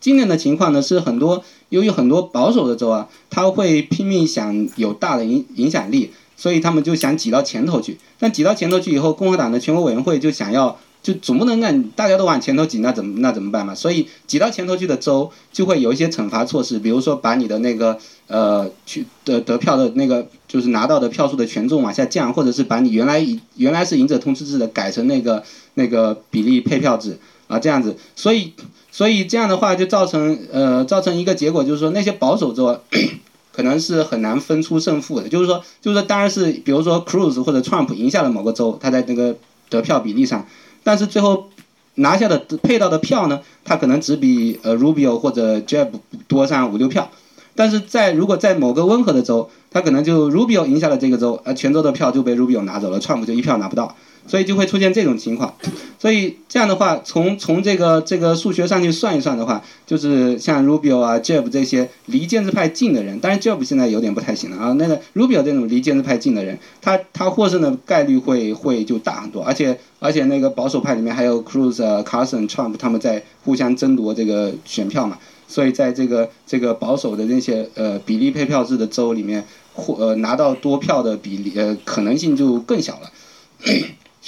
今年的情况呢，是很多由于很多保守的州啊，他会拼命想有大的影影响力。所以他们就想挤到前头去，但挤到前头去以后，共和党的全国委员会就想要，就总不能让大家都往前头挤，那怎么那怎么办嘛？所以挤到前头去的州就会有一些惩罚措施，比如说把你的那个呃去的得票的那个就是拿到的票数的权重往下降，或者是把你原来原来是赢者通吃制的改成那个那个比例配票制啊这样子，所以所以这样的话就造成呃造成一个结果就是说那些保守州。可能是很难分出胜负的，就是说，就是说，当然是，比如说，Cruz 或者 Trump 赢下了某个州，他在那个得票比例上，但是最后拿下的配到的票呢，他可能只比呃 Rubio 或者 Jeb 多上五六票，但是在如果在某个温和的州，他可能就 Rubio 赢下了这个州，呃，全州的票就被 Rubio 拿走了，Trump 就一票拿不到。所以就会出现这种情况，所以这样的话，从从这个这个数学上去算一算的话，就是像 Rubio 啊、Jeb 这些离建制派近的人，当然 Jeb 现在有点不太行了啊。那个 Rubio 这种离建制派近的人，他他获胜的概率会会就大很多，而且而且那个保守派里面还有 Cruz、Carson、Trump 他们在互相争夺这个选票嘛，所以在这个这个保守的那些呃比例配票制的州里面，获呃拿到多票的比例呃可能性就更小了。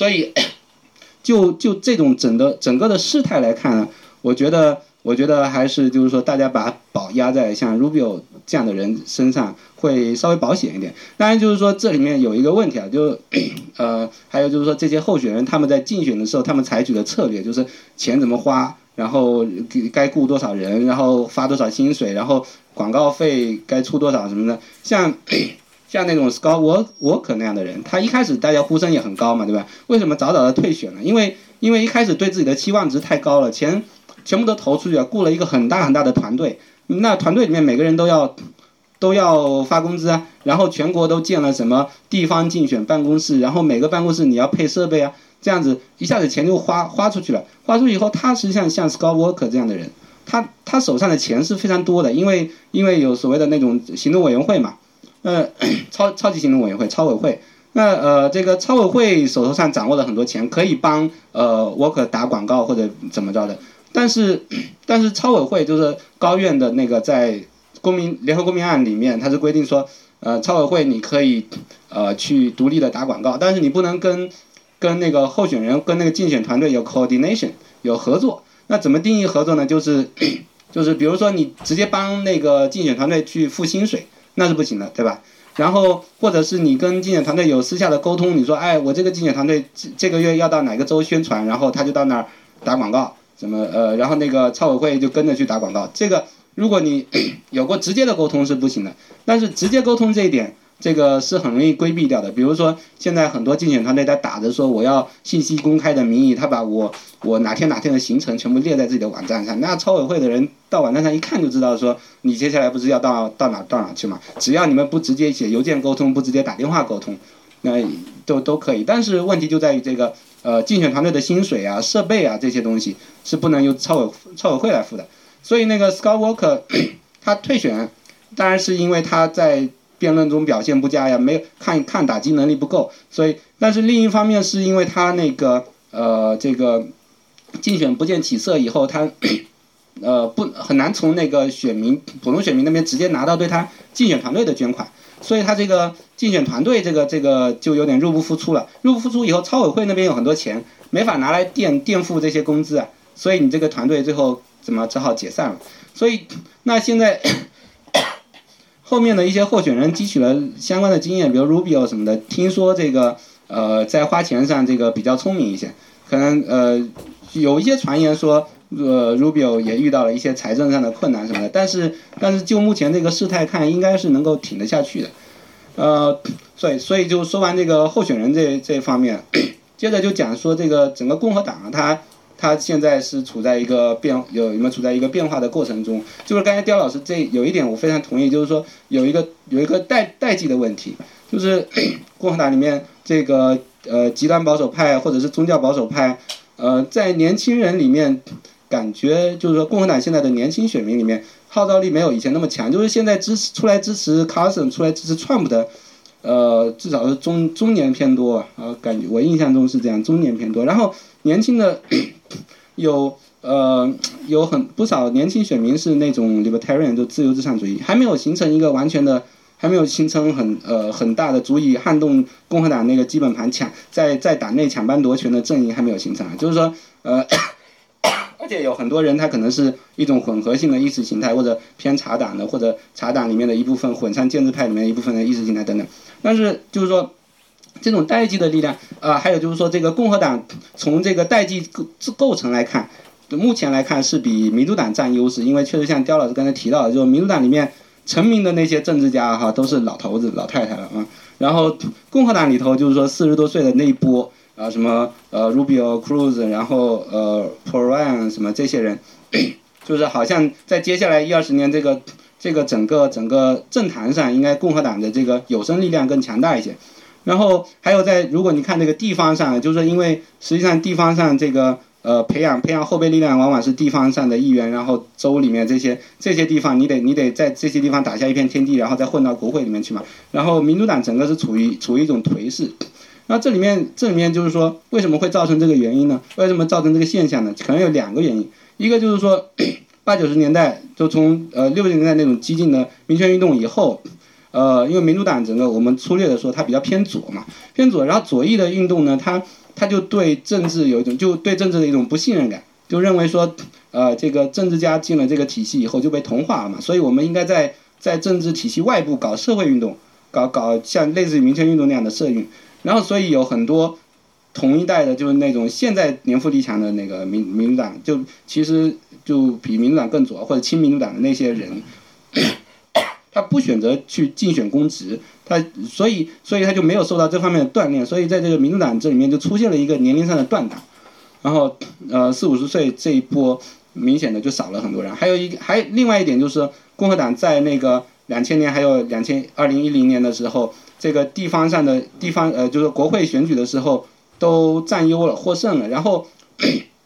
所以，就就这种整的整个的事态来看呢，我觉得，我觉得还是就是说，大家把宝压在像 Rubio 这样的人身上会稍微保险一点。当然，就是说这里面有一个问题啊，就 呃，还有就是说这些候选人他们在竞选的时候，他们采取的策略就是钱怎么花，然后该雇多少人，然后发多少薪水，然后广告费该出多少什么的，像。像那种 Scott Walk Walker 那样的人，他一开始大家呼声也很高嘛，对吧？为什么早早的退选了？因为因为一开始对自己的期望值太高了，钱全部都投出去了，雇了一个很大很大的团队，那团队里面每个人都要都要发工资啊，然后全国都建了什么地方竞选办公室，然后每个办公室你要配设备啊，这样子一下子钱就花花出去了，花出去以后，他实际上像 Scott Walker 这样的人，他他手上的钱是非常多的，因为因为有所谓的那种行动委员会嘛。呃，超超级行动委员会超委会，那呃，这个超委会手头上掌握了很多钱，可以帮呃 Walker 打广告或者怎么着的。但是，但是超委会就是高院的那个在公民联合公民案里面，它是规定说，呃，超委会你可以呃去独立的打广告，但是你不能跟跟那个候选人跟那个竞选团队有 coordination 有合作。那怎么定义合作呢？就是 就是比如说你直接帮那个竞选团队去付薪水。那是不行的，对吧？然后或者是你跟竞选团队有私下的沟通，你说，哎，我这个竞选团队这这个月要到哪个州宣传，然后他就到那儿打广告，怎么呃，然后那个超委会就跟着去打广告。这个如果你 有过直接的沟通是不行的，但是直接沟通这一点。这个是很容易规避掉的，比如说现在很多竞选团队在打着说我要信息公开的名义，他把我我哪天哪天的行程全部列在自己的网站上，那超委会的人到网站上一看就知道说你接下来不是要到到哪到哪去嘛？只要你们不直接写邮件沟通，不直接打电话沟通，那都都可以。但是问题就在于这个呃竞选团队的薪水啊、设备啊这些东西是不能由超委超委会来付的，所以那个 Scott Walker 他退选，当然是因为他在。辩论中表现不佳呀，没有看看打击能力不够，所以，但是另一方面是因为他那个呃这个竞选不见起色以后，他呃不很难从那个选民普通选民那边直接拿到对他竞选团队的捐款，所以他这个竞选团队这个这个就有点入不敷出了，入不敷出以后，超委会那边有很多钱没法拿来垫垫付这些工资啊，所以你这个团队最后怎么只好解散了，所以那现在。后面的一些候选人汲取了相关的经验，比如 Rubio 什么的，听说这个呃在花钱上这个比较聪明一些，可能呃有一些传言说呃 Rubio 也遇到了一些财政上的困难什么的，但是但是就目前这个事态看，应该是能够挺得下去的，呃，所以所以就说完这个候选人这这方面，接着就讲说这个整个共和党啊，它。他现在是处在一个变有有没有处在一个变化的过程中？就是刚才刁老师这有一点我非常同意，就是说有一个有一个代代际的问题，就是 共和党里面这个呃极端保守派或者是宗教保守派，呃在年轻人里面感觉就是说共和党现在的年轻选民里面号召力没有以前那么强，就是现在支持出来支持 Carson 出来支持 Trump 的，呃至少是中中年偏多啊，呃感觉我印象中是这样，中年偏多，然后年轻的。有呃有很不少年轻选民是那种 libertarian 就自由至上主义，还没有形成一个完全的，还没有形成很呃很大的足以撼动共和党那个基本盘抢在在党内抢班夺权的阵营还没有形成啊，就是说呃，而且有很多人他可能是一种混合性的意识形态或者偏茶党的或者茶党里面的一部分混上建制派里面一部分的意识形态等等，但是就是说。这种代际的力量，呃，还有就是说，这个共和党从这个代际构构成来看，目前来看是比民主党占优势，因为确实像刁老师刚才提到的，就是民主党里面成名的那些政治家哈，都是老头子、老太太了啊。然后共和党里头就是说四十多岁的那一波啊，什么呃 Rubio、Cruz，然后呃 p o r a n 什么这些人，就是好像在接下来一二十年这个这个整个整个政坛上，应该共和党的这个有生力量更强大一些。然后还有在，如果你看这个地方上，就是说因为实际上地方上这个呃培养培养后备力量，往往是地方上的议员，然后州里面这些这些地方，你得你得在这些地方打下一片天地，然后再混到国会里面去嘛。然后民主党整个是处于处于一种颓势。那这里面这里面就是说，为什么会造成这个原因呢？为什么造成这个现象呢？可能有两个原因，一个就是说八九十年代就从呃六十年代那种激进的民权运动以后。呃，因为民主党整个我们粗略的说，它比较偏左嘛，偏左。然后左翼的运动呢，它它就对政治有一种就对政治的一种不信任感，就认为说，呃，这个政治家进了这个体系以后就被同化了嘛，所以我们应该在在政治体系外部搞社会运动，搞搞像类似于民权运动那样的社运。然后所以有很多同一代的，就是那种现在年富力强的那个民民主党，就其实就比民主党更左或者亲民主党的那些人。他不选择去竞选公职，他所以所以他就没有受到这方面的锻炼，所以在这个民主党这里面就出现了一个年龄上的断档，然后呃四五十岁这一波明显的就少了很多人，还有一还另外一点就是共和党在那个两千年还有两千二零一零年的时候，这个地方上的地方呃就是国会选举的时候都占优了获胜了，然后。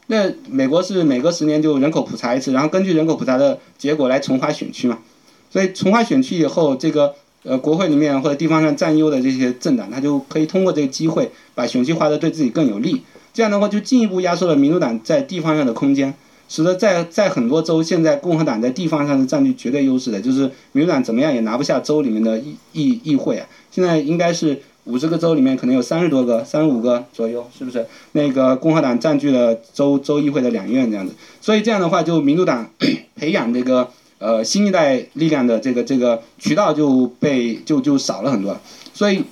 那美国是每隔十年就人口普查一次，然后根据人口普查的结果来重划选区嘛，所以重划选区以后，这个呃国会里面或者地方上占优的这些政党，他就可以通过这个机会把选区划得对自己更有利，这样的话就进一步压缩了民主党在地方上的空间，使得在在很多州现在共和党在地方上是占据绝对优势的，就是民主党怎么样也拿不下州里面的议议议会啊，现在应该是。五十个州里面可能有三十多个、三十五个左右，是不是？那个共和党占据了州州议会的两院这样子，所以这样的话，就民主党 培养这个呃新一代力量的这个这个渠道就被就就少了很多。所以，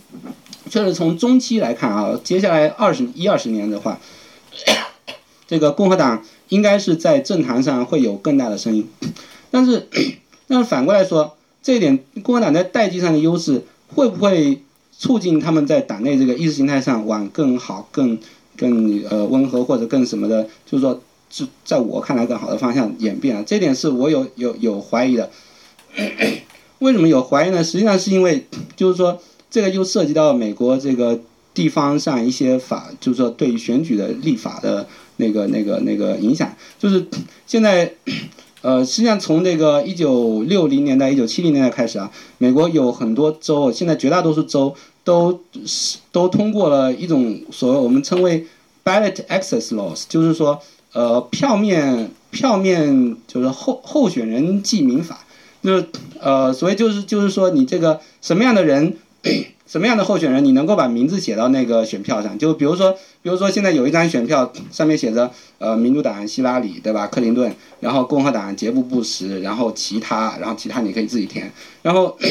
确实从中期来看啊，接下来二十一二十年的话，这个共和党应该是在政坛上会有更大的声音。但是，但是反过来说，这一点共和党在代际上的优势会不会？促进他们在党内这个意识形态上往更好、更更呃温和或者更什么的，就是说，是在我看来更好的方向演变啊。这点是我有有有怀疑的。为什么有怀疑呢？实际上是因为，就是说，这个又涉及到美国这个地方上一些法，就是说对选举的立法的那个那个那个影响。就是现在，呃，实际上从这个一九六零年代、一九七零年代开始啊，美国有很多州，现在绝大多数州。都是都通过了一种所谓我们称为 ballot access laws，就是说，呃，票面票面就是候候选人记名法，就是呃，所谓就是就是说你这个什么样的人，什么样的候选人，你能够把名字写到那个选票上，就比如说，比如说现在有一张选票上面写着呃民主党希拉里对吧，克林顿，然后共和党杰布布什，然后其他，然后其他你可以自己填，然后。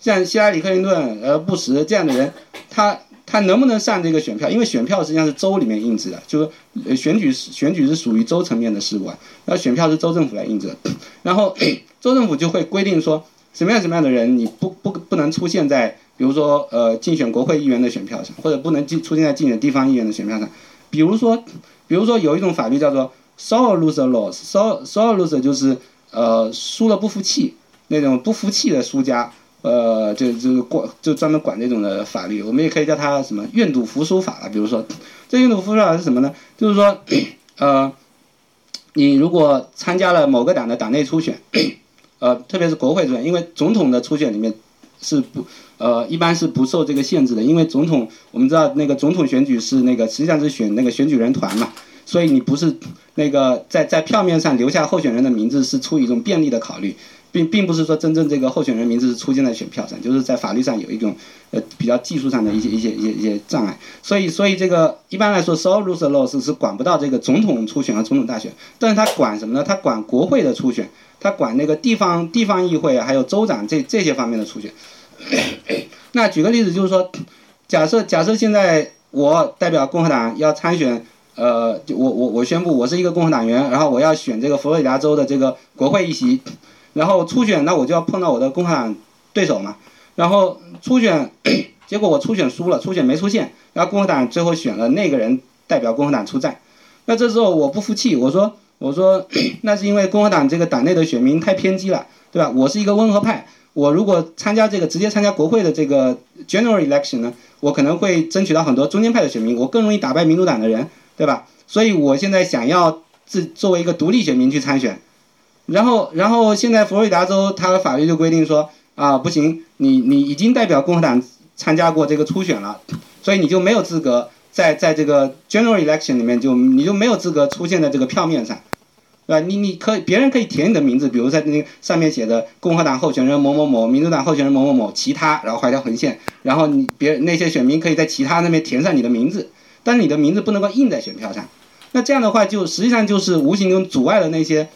像希拉里·克林顿、呃布什这样的人，他他能不能上这个选票？因为选票实际上是州里面印制的，就是选举选举是属于州层面的事务啊，那选票是州政府来印制，然后 州政府就会规定说什么样什么样的人你不不不能出现在比如说呃竞选国会议员的选票上，或者不能进出现在竞选地方议员的选票上，比如说比如说有一种法律叫做 sore loser laws，sore sore loser 就是呃输了不服气那种不服气的输家。呃，就就是管就专门管这种的法律，我们也可以叫它什么愿赌服输法了。比如说，这愿赌服输法是什么呢？就是说，呃，你如果参加了某个党的党内初选，呃，特别是国会初选，因为总统的初选里面是不呃一般是不受这个限制的，因为总统我们知道那个总统选举是那个实际上是选那个选举人团嘛，所以你不是那个在在票面上留下候选人的名字是出于一种便利的考虑。并并不是说真正这个候选人名字是出现在选票上，就是在法律上有一种呃比较技术上的一些一些一些一些障碍，所以所以这个一般来说，sole loser laws 是管不到这个总统初选和总统大选，但是他管什么呢？他管国会的初选，他管那个地方地方议会还有州长这这些方面的初选。那举个例子，就是说，假设假设现在我代表共和党要参选，呃，我我我宣布我是一个共和党员，然后我要选这个佛罗里达州的这个国会议席。然后初选，那我就要碰到我的共和党对手嘛。然后初选，结果我初选输了，初选没出现。然后共和党最后选了那个人代表共和党出战。那这时候我不服气，我说我说 那是因为共和党这个党内的选民太偏激了，对吧？我是一个温和派，我如果参加这个直接参加国会的这个 general election 呢，我可能会争取到很多中间派的选民，我更容易打败民主党的人，对吧？所以我现在想要自作为一个独立选民去参选。然后，然后现在佛罗里达州它的法律就规定说啊，不行，你你已经代表共和党参加过这个初选了，所以你就没有资格在在这个 general election 里面就你就没有资格出现在这个票面上，对吧？你你可以别人可以填你的名字，比如在那上面写的共和党候选人某某某，民主党候选人某某某，其他，然后画一条横线，然后你别那些选民可以在其他那边填上你的名字，但是你的名字不能够印在选票上，那这样的话就实际上就是无形中阻碍了那些。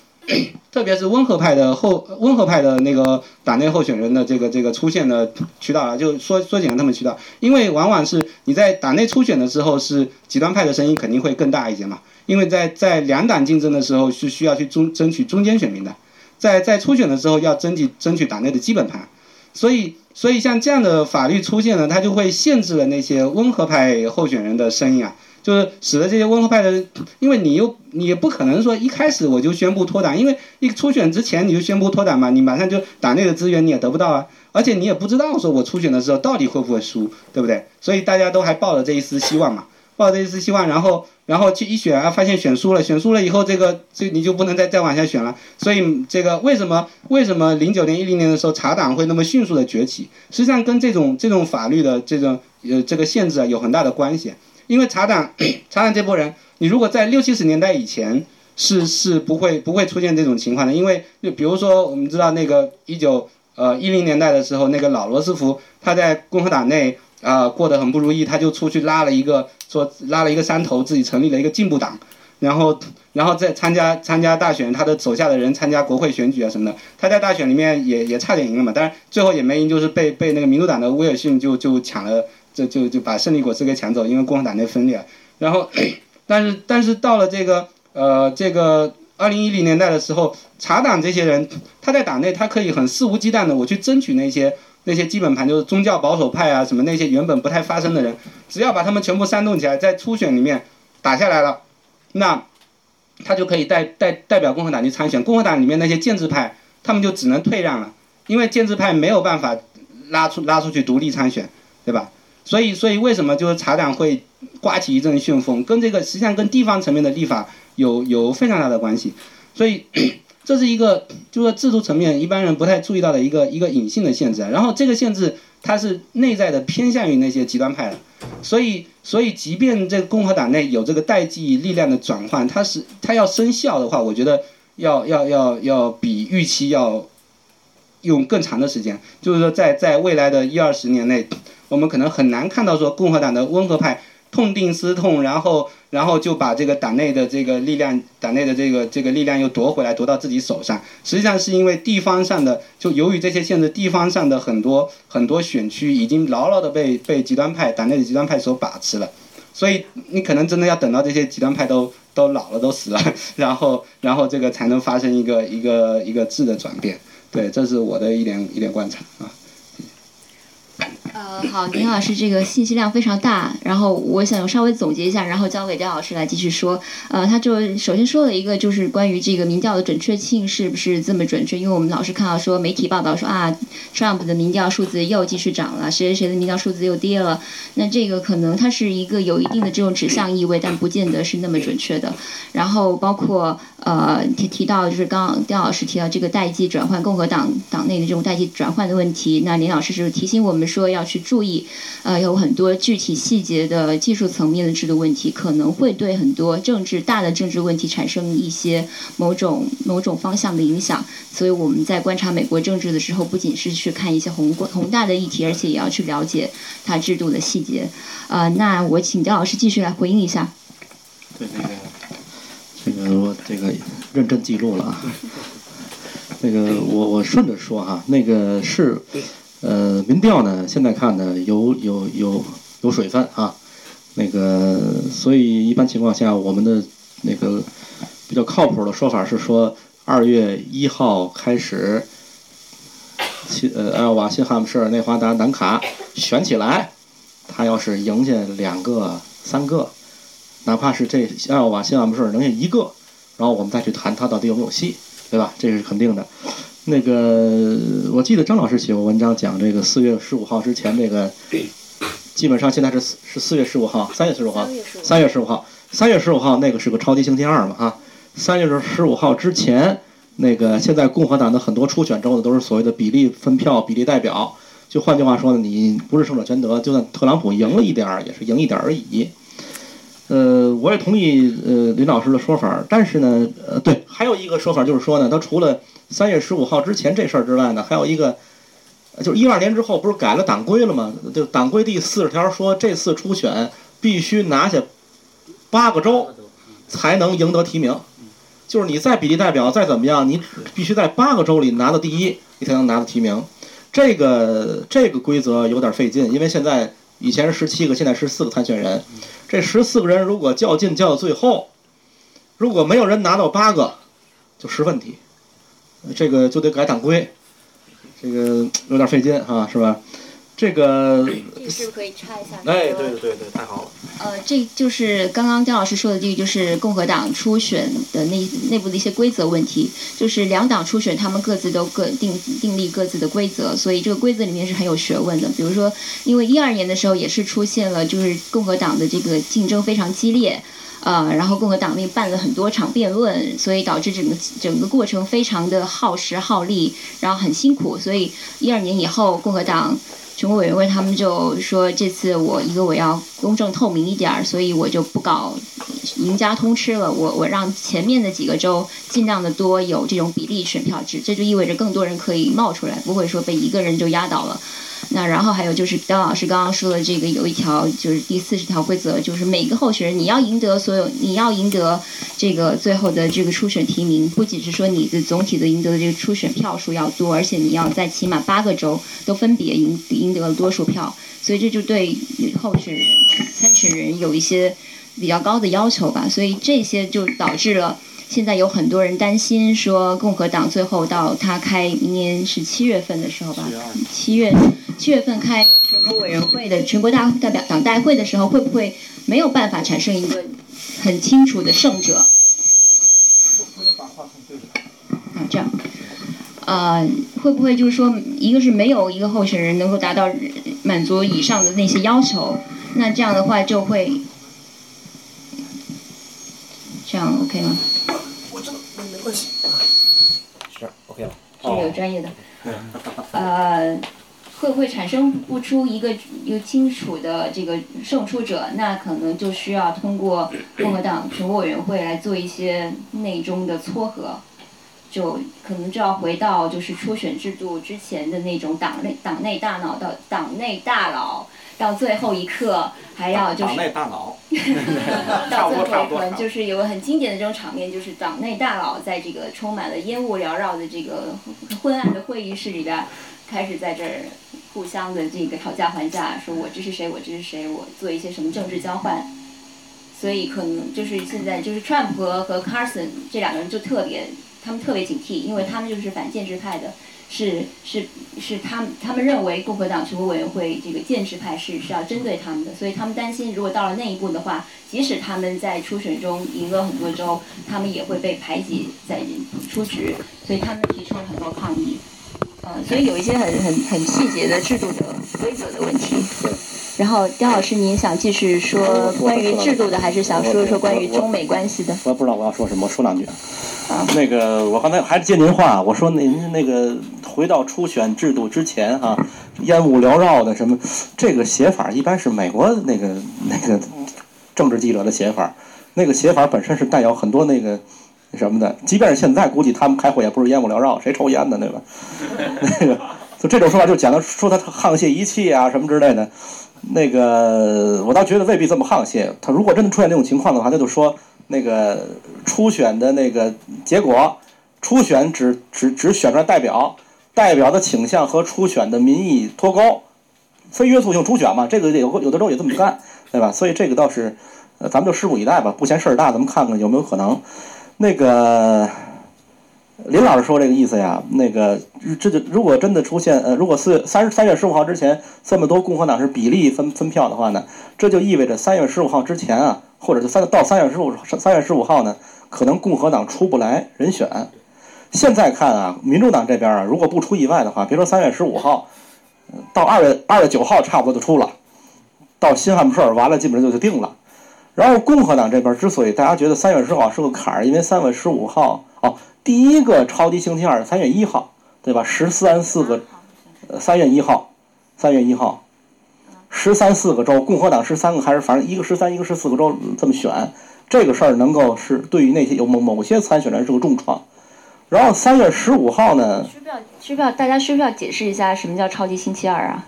特别是温和派的后温和派的那个党内候选人的这个这个出现的渠道啊，就缩缩减了他们渠道，因为往往是你在党内初选的时候是极端派的声音肯定会更大一些嘛，因为在在两党竞争的时候是需要去中争取中间选民的，在在初选的时候要争取争取党内的基本盘，所以所以像这样的法律出现呢，它就会限制了那些温和派候选人的声音啊。就是使得这些温和派的，因为你又你也不可能说一开始我就宣布脱党，因为一初选之前你就宣布脱党嘛，你马上就党内的资源你也得不到啊，而且你也不知道说我初选的时候到底会不会输，对不对？所以大家都还抱着这一丝希望嘛，抱着这一丝希望，然后然后去一选啊，发现选输了，选输了以后这个这你就不能再再往下选了，所以这个为什么为什么零九年一零年的时候茶党会那么迅速的崛起，实际上跟这种这种法律的这种呃这个限制啊有很大的关系。因为茶党，茶党这波人，你如果在六七十年代以前，是是不会不会出现这种情况的。因为就比如说，我们知道那个一九呃一零年代的时候，那个老罗斯福他在共和党内啊过得很不如意，他就出去拉了一个说拉了一个山头，自己成立了一个进步党，然后然后再参加参加大选，他的手下的人参加国会选举啊什么的，他在大选里面也也差点赢了嘛，但是最后也没赢，就是被被那个民主党的威尔逊就就抢了。就就就把胜利果实给抢走，因为共和党内分裂。然后，但是但是到了这个呃这个二零一零年代的时候，茶党这些人他在党内他可以很肆无忌惮的我去争取那些那些基本盘，就是宗教保守派啊什么那些原本不太发声的人，只要把他们全部煽动起来，在初选里面打下来了，那他就可以代代代表共和党去参选。共和党里面那些建制派，他们就只能退让了，因为建制派没有办法拉出拉出去独立参选，对吧？所以，所以为什么就是茶党会刮起一阵旋风？跟这个实际上跟地方层面的立法有有非常大的关系。所以，这是一个就是制度层面一般人不太注意到的一个一个隐性的限制。然后，这个限制它是内在的偏向于那些极端派的。所以，所以即便这共和党内有这个代际力量的转换，它是它要生效的话，我觉得要要要要比预期要用更长的时间。就是说，在在未来的一二十年内。我们可能很难看到说共和党的温和派痛定思痛，然后然后就把这个党内的这个力量，党内的这个这个力量又夺回来，夺到自己手上。实际上是因为地方上的，就由于这些限制，地方上的很多很多选区已经牢牢的被被极端派党内的极端派所把持了。所以你可能真的要等到这些极端派都都老了都死了，然后然后这个才能发生一个一个一个质的转变。对，这是我的一点一点观察啊。
呃，好，林老师，这个信息量非常大，然后我想稍微总结一下，然后交给刁老师来继续说。呃，他就首先说了一个，就是关于这个民调的准确性是不是这么准确？因为我们老是看到说媒体报道说啊，Trump 的民调数字又继续涨了，谁谁谁的民调数字又跌了，那这个可能它是一个有一定的这种指向意味，但不见得是那么准确的。然后包括呃提提到就是刚刚刁老师提到这个代际转换，共和党党内的这种代际转换的问题，那林老师是提醒我们说要。要去注意，呃，有很多具体细节的技术层面的制度问题，可能会对很多政治大的政治问题产生一些某种某种方向的影响。所以我们在观察美国政治的时候，不仅是去看一些宏宏大的议题，而且也要去了解它制度的细节。呃，那我请刁老师继续来回应一下。
对，那个，这个我这个认真记录了啊。那个我我顺着说哈，那个是。呃，民调呢，现在看呢有有有有水分啊，那个，所以一般情况下，我们的那个比较靠谱的说法是说，二月一号开始，新呃艾奥瓦、新罕布什尔、内华达、南卡选起来，他要是赢下两个、三个，哪怕是这艾奥瓦、新罕布什尔能赢一个，然后我们再去谈他到底有没有戏，对吧？这是肯定的。那个，我记得张老师写过文章讲这个四月十五号之前，这个基本上现在是是四月十五号，三月十五号，三月十五号，三月十五号那个是个超级星期二嘛哈，三月十五号之前，那个现在共和党的很多初选州的都是所谓的比例分票、比例代表，就换句话说呢，你不是胜者全得，就算特朗普赢了一点儿，也是赢一点儿而已。呃，我也同意呃林老师的说法，但是呢，呃，对，还有一个说法就是说呢，他除了三月十五号之前这事儿之外呢，还有一个，就是一二年之后不是改了党规了吗？就党规第四十条说，这次初选必须拿下八个州才能赢得提名，就是你再比例代表再怎么样，你必须在八个州里拿到第一，你才能拿到提名。这个这个规则有点费劲，因为现在以前是十七个，现在十四个参选人，这十四个人如果较劲较到最后，如果没有人拿到八个，就十问题。这个就得改党规，这个有点费劲啊，是吧？这个，
这个是不是可以插一下？
哎，对对对对，太好了。
呃，这就是刚刚姜老师说的，这个就是共和党初选的内内部的一些规则问题。就是两党初选，他们各自都各定订立各自的规则，所以这个规则里面是很有学问的。比如说，因为一二年的时候也是出现了，就是共和党的这个竞争非常激烈，呃，然后共和党内办了很多场辩论，所以导致整个整个过程非常的耗时耗力，然后很辛苦。所以一二年以后，共和党。全国委员会他们就说，这次我一个我要公正透明一点儿，所以我就不搞赢家通吃了，我我让前面的几个州尽量的多有这种比例选票制，这就意味着更多人可以冒出来，不会说被一个人就压倒了。那然后还有就是张老师刚刚说的这个有一条就是第四十条规则，就是每个候选人你要赢得所有你要赢得这个最后的这个初选提名，不仅是说你的总体的赢得的这个初选票数要多，而且你要在起码八个州都分别赢赢得了多数票，所以这就对候选人参选人有一些比较高的要求吧，所以这些就导致了。现在有很多人担心说，共和党最后到他开明年是七月份的时候吧，七月七月份开全国委员会的全国大代表党代会的时候，会不会没有办法产生一个很清楚的胜者？啊，这样，呃，会不会就是说，一个是没有一个候选人能够达到满足以上的那些要求，那这样的话就会，这样 OK 吗？
没关系，
是 OK 了。
是有专业的，呃，会不会产生不出一个一个清楚的这个胜出者？那可能就需要通过共和党全国委员会来做一些内中的撮合，就可能就要回到就是初选制度之前的那种党内党内大脑的党内大佬。到最后一刻还要就是
党内大佬，
到最后一刻就是有个很经典的这种场面，就是党内大佬在这个充满了烟雾缭绕的这个昏暗的会议室里边，开始在这儿互相的这个讨价还价，说我支持谁，我支持谁，我做一些什么政治交换。所以可能就是现在就是 Trump 和和 Carson 这两个人就特别，他们特别警惕，因为他们就是反建制派的。是是是，他们他们认为共和党全国委员会这个建制派是是要针对他们的，所以他们担心，如果到了那一步的话，即使他们在初选中赢了很多州，他们也会被排挤在出局，所以他们提出了很多抗议。呃，所以有一些很很很细节的制度的规则的问题。然后，刁老师，您想继续说关于制度的，还是想说说关于中美关系的？
我也不知道我要说什么，我说两句。啊，那个我刚才还是接您话，我说您那个回到初选制度之前哈，烟雾缭绕的什么，这个写法一般是美国那个那个政治记者的写法，那个写法本身是带有很多那个什么的，即便是现在，估计他们开会也不是烟雾缭绕，谁抽烟呢，对吧？那个就这种说法就讲的说他沆瀣一气啊什么之类的。那个，我倒觉得未必这么沆瀣。他如果真的出现这种情况的话，他就说那个初选的那个结果，初选只只只选出来代表，代表的倾向和初选的民意脱钩，非约束性初选嘛，这个有有的州也这么干，对吧？所以这个倒是，呃，咱们就拭目以待吧。不嫌事儿大，咱们看看有没有可能。那个。林老师说这个意思呀，那个这就如果真的出现呃，如果四月三三月十五号之前这么多共和党是比例分分票的话呢，这就意味着三月十五号之前啊，或者是三到三月十五三月十五号呢，可能共和党出不来人选。现在看啊，民主党这边啊，如果不出意外的话，别说三月十五号，到二月二月九号差不多就出了，到新罕布什尔完了基本上就就定了。然后共和党这边之所以大家觉得三月十五号是个坎儿，因为三月十五号哦。第一个超级星期二，三月一号，对吧？十三四个，呃，三月一号，三月一号，十三四个州，共和党十三个还是反正一个十三，一个十四个州这么选，这个事儿能够是对于那些有某某些参选人是个重创。然后三月十五号呢？
需不需要？需不需要？大家需不需要解释一下什么叫超级星期二啊？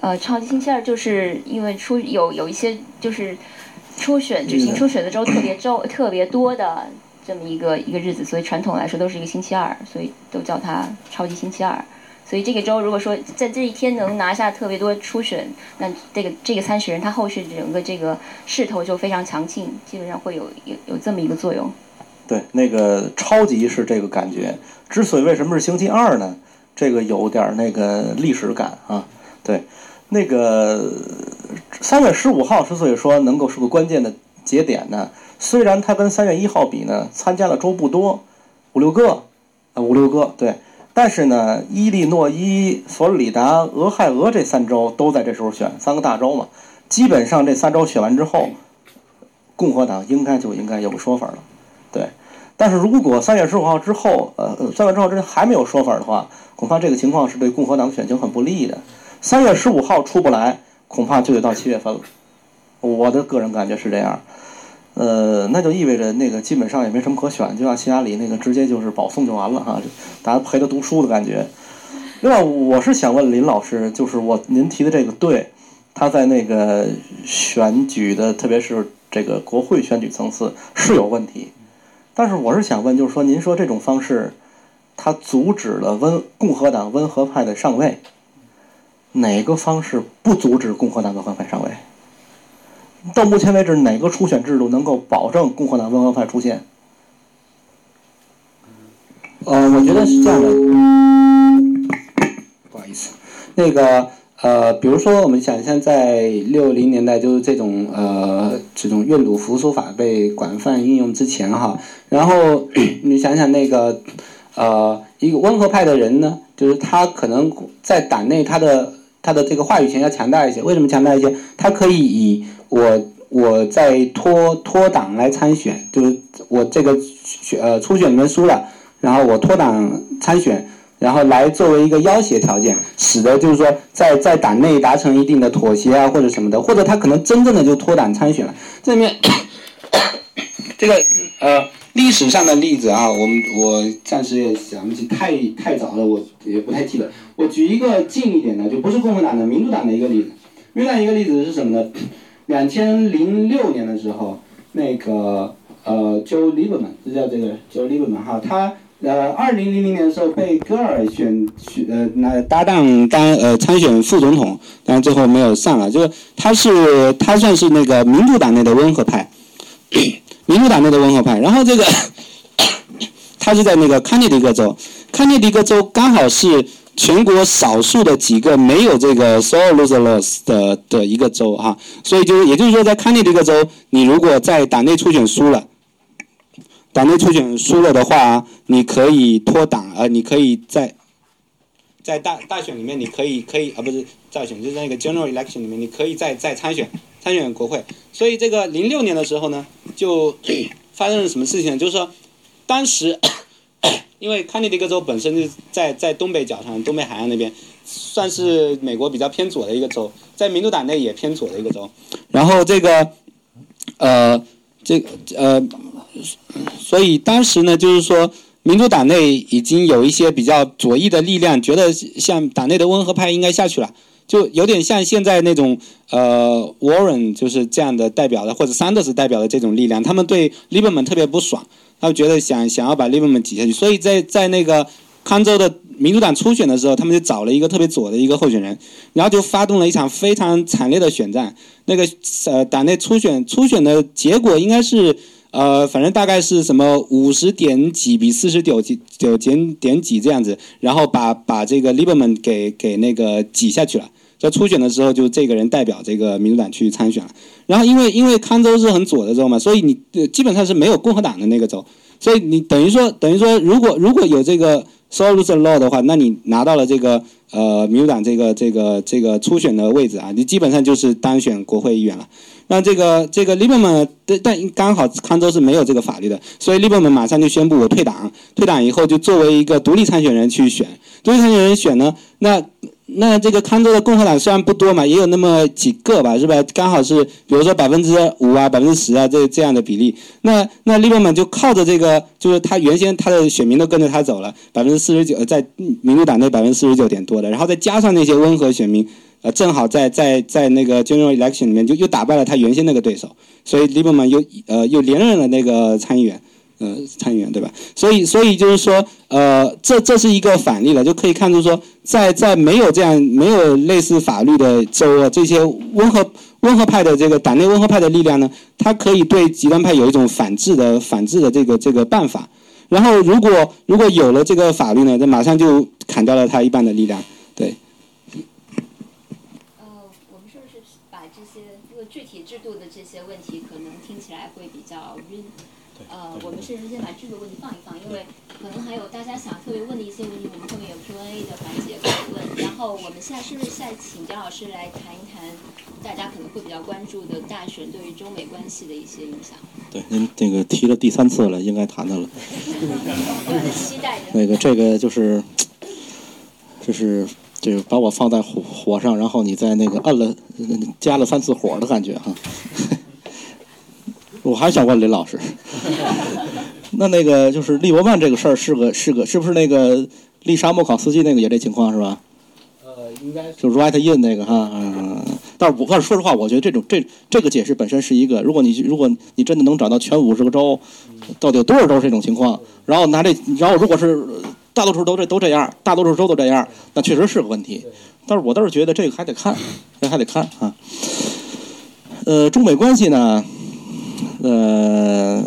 呃，超级星期二就是因为初有有一些就是初选举行初选的周特别周 特别多的。这么一个一个日子，所以传统来说都是一个星期二，所以都叫它超级星期二。所以这个周如果说在这一天能拿下特别多初选，那这个这个参选人他后续整个这个势头就非常强劲，基本上会有有有这么一个作用。
对，那个超级是这个感觉。之所以为什么是星期二呢？这个有点那个历史感啊。对，那个三月十五号之所以说能够是个关键的节点呢，虽然它跟三月一号比呢，参加的州不多，五六个，啊五六个，对。但是呢，伊利诺伊、佛罗里达、俄亥俄这三州都在这时候选，三个大州嘛。基本上这三州选完之后，共和党应该就应该有个说法了，对。但是如果三月十五号之后，呃，三月之后之前还没有说法的话，恐怕这个情况是对共和党的选情很不利的。三月十五号出不来，恐怕就得到七月份了。我的个人感觉是这样。呃，那就意味着那个基本上也没什么可选，就像希拉里那个直接就是保送就完了哈，大家陪他读书的感觉。另外，我是想问林老师，就是我您提的这个对，他在那个选举的，特别是这个国会选举层次是有问题，但是我是想问，就是说您说这种方式，它阻止了温共和党温和派的上位，哪个方式不阻止共和党温和派上位？到目前为止，哪个初选制度能够保证共和党温和派出现？
呃，我觉得是这样的，不好意思，那个呃，比如说我们想象在六零年代，就是这种呃这种愿赌服输法被广泛应用之前哈，然后 你想想那个呃一个温和派的人呢，就是他可能在党内他的他的这个话语权要强大一些，为什么强大一些？他可以以我我在脱脱党来参选，就是我这个选呃初选里面输了，然后我脱党参选，然后来作为一个要挟条件，使得就是说在在党内达成一定的妥协啊或者什么的，或者他可能真正的就脱党参选了。这里面 这个呃历史上的例子啊，我们我暂时也想不起，太太早了，我也不太记得。我举一个近一点的，就不是共和党的，民主党的一个例子。民主党一个例子是什么呢？两千零六年的时候，那个呃，Joe Lieberman，是叫这个 Joe Lieberman 哈，他呃，二零零零年的时候被戈尔选选呃那搭档当呃参选副总统，但最后没有上了。就是他是他算是那个民主党内的温和派，民主党内的温和派。然后这个他是在那个康涅狄格州，康涅狄格州刚好是。全国少数的几个没有这个 sole loser 的的一个州哈，所以就也就是说，在康涅狄格州，你如果在党内初选输了，党内初选输了的话，你可以脱党，呃，你可以在在大大选里面，你可以可以啊，不是大选，就是那个 general election 里面，你可以再再参选参选国会。所以这个零六年的时候呢，就发生了什么事情？就是说，当时。因为康涅狄格州本身就在在东北角上，东北海岸那边，算是美国比较偏左的一个州，在民主党内也偏左的一个州。然后这个，呃，这呃，所以当时呢，就是说，民主党内已经有一些比较左翼的力量，觉得像党内的温和派应该下去了，就有点像现在那种呃，Warren 就是这样的代表的，或者 Sanders 代表的这种力量，他们对 Lieberman 特别不爽。他们觉得想想要把 Lieberman 挤下去，所以在在那个康州的民主党初选的时候，他们就找了一个特别左的一个候选人，然后就发动了一场非常惨烈的选战。那个呃党内初选初选的结果应该是呃反正大概是什么五十点几比四十九几九点点几这样子，然后把把这个 Lieberman 给给那个挤下去了。在初选的时候，就这个人代表这个民主党去参选了。然后因为因为康州是很左的州嘛，所以你基本上是没有共和党的那个州，所以你等于说等于说，如果如果有这个 sole loser law 的话，那你拿到了这个呃民主党这个这个这个初选的位置啊，你基本上就是当选国会议员了。那这个这个 Lieberman，但但刚好康州是没有这个法律的，所以 Lieberman 马上就宣布我退党，退党以后就作为一个独立参选人去选，独立参选人选呢，那。那这个康州的共和党虽然不多嘛，也有那么几个吧，是吧？刚好是，比如说百分之五啊，百分之十啊，这这样的比例。那那利伯曼就靠着这个，就是他原先他的选民都跟着他走了，百分之四十九，在民主党内百分之四十九点多的，然后再加上那些温和选民，呃，正好在在在那个 general election 里面就又打败了他原先那个对手，所以利伯曼又呃又连任了那个参议员。呃，参议员对吧？所以，所以就是说，呃，这这是一个反例了，就可以看出说，在在没有这样没有类似法律的州啊，这些温和温和派的这个党内温和派的力量呢，它可以对极端派有一种反制的反制的这个这个办法。
然后如果如果有了这个法律呢，这马上就砍掉了他一半的力量。对，
呃，我们是不是把这些因为具体制度的这些问题，可能听起来会比较晕？呃，我们是先把制度问题放一放？因为可能还有大家想特别问的一些问题，我们后面有 Q&A 的环节可以问。然后我们现在是不是再请姜老师来谈一谈大家可能会比较关注的大选对于中美关系的一些影响？
对，您这个提了第三次了，应该谈谈了。
我 很期待的。
那个这个就是，就是这个把我放在火火上，然后你再那个摁了加了三次火的感觉哈。我还想问林老师，那那个就是利伯曼这个事儿是个是个是不是那个丽莎莫考斯基那个也这情况是吧？
呃，应该
就 write in 那个哈，嗯，但是我但是说实话，我觉得这种这这个解释本身是一个，如果你如果你真的能找到全五十个州，到底有多少州是这种情况，然后拿这，然后如果是大多数都这都这样，大多数州都这样，那确实是个问题。但是我倒是觉得这个还得看，这还得看啊。呃，中美关系呢，呃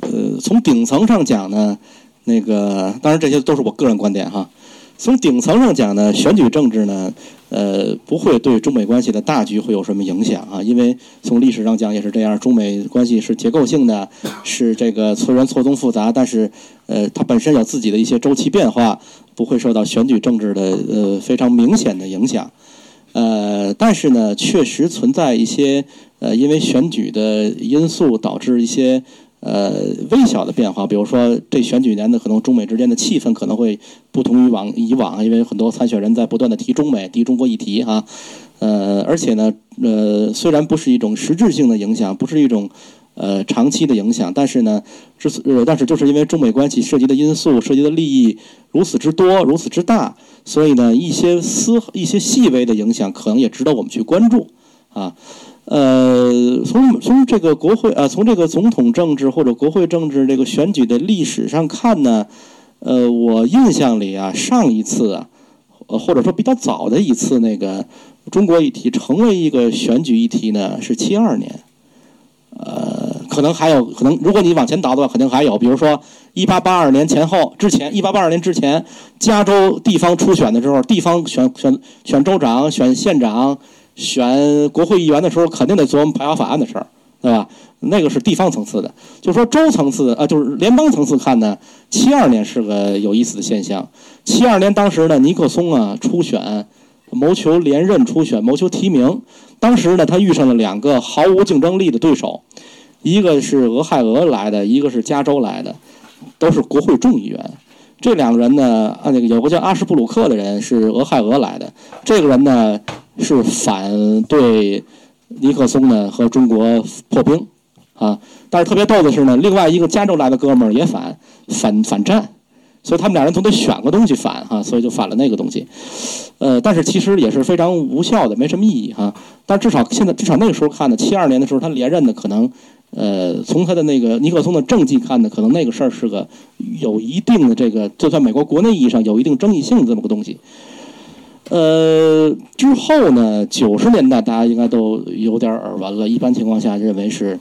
呃，从顶层上讲呢，那个当然这些都是我个人观点哈。从顶层上讲呢，选举政治呢，呃，不会对中美关系的大局会有什么影响啊？因为从历史上讲也是这样，中美关系是结构性的，是这个虽然错综复杂，但是呃，它本身有自己的一些周期变化，不会受到选举政治的呃非常明显的影响。呃，但是呢，确实存在一些呃，因为选举的因素导致一些呃微小的变化，比如说这选举年的可能中美之间的气氛可能会不同于往以往，因为很多参选人在不断的提中美、提中国议题哈。呃，而且呢，呃，虽然不是一种实质性的影响，不是一种呃长期的影响，但是呢，之所呃，但是就是因为中美关系涉及的因素、涉及的利益如此之多、如此之大，所以呢，一些丝一些细微的影响可能也值得我们去关注啊。呃，从从这个国会呃，从这个总统政治或者国会政治这个选举的历史上看呢，呃，我印象里啊，上一次啊，或者说比较早的一次那个中国议题成为一个选举议题呢，是七二年。呃，可能还有可能，如果你往前倒的话，肯定还有，比如说一八八二年前后之前，一八八二年之前，加州地方初选的时候，地方选选选州长、选县长、选国会议员的时候，肯定得琢磨排华法案的事儿，对吧？那个是地方层次的，就说州层次啊，就是联邦层次看呢，七二年是个有意思的现象。七二年当时呢，尼克松啊初选，谋求连任初选，谋求提名。当时呢，他遇上了两个毫无竞争力的对手，一个是俄亥俄来的，一个是加州来的，都是国会众议员。这两个人呢，啊，那个有个叫阿什布鲁克的人是俄亥俄来的，这个人呢是反对尼克松呢和中国破冰啊。但是特别逗的是呢，另外一个加州来的哥们儿也反反反战，所以他们俩人总得选个东西反哈、所以就反了那个东西。呃，但是其实也是非常无效的，没什么意义哈。但至少现在，至少那个时候看呢，七二年的时候他连任的可能，呃，从他的那个尼克松的政绩看呢，可能那个事儿是个有一定的这个，就算美国国内意义上有一定争议性的这么个东西。呃，之后呢，九十年代大家应该都有点耳闻了，一般情况下认为是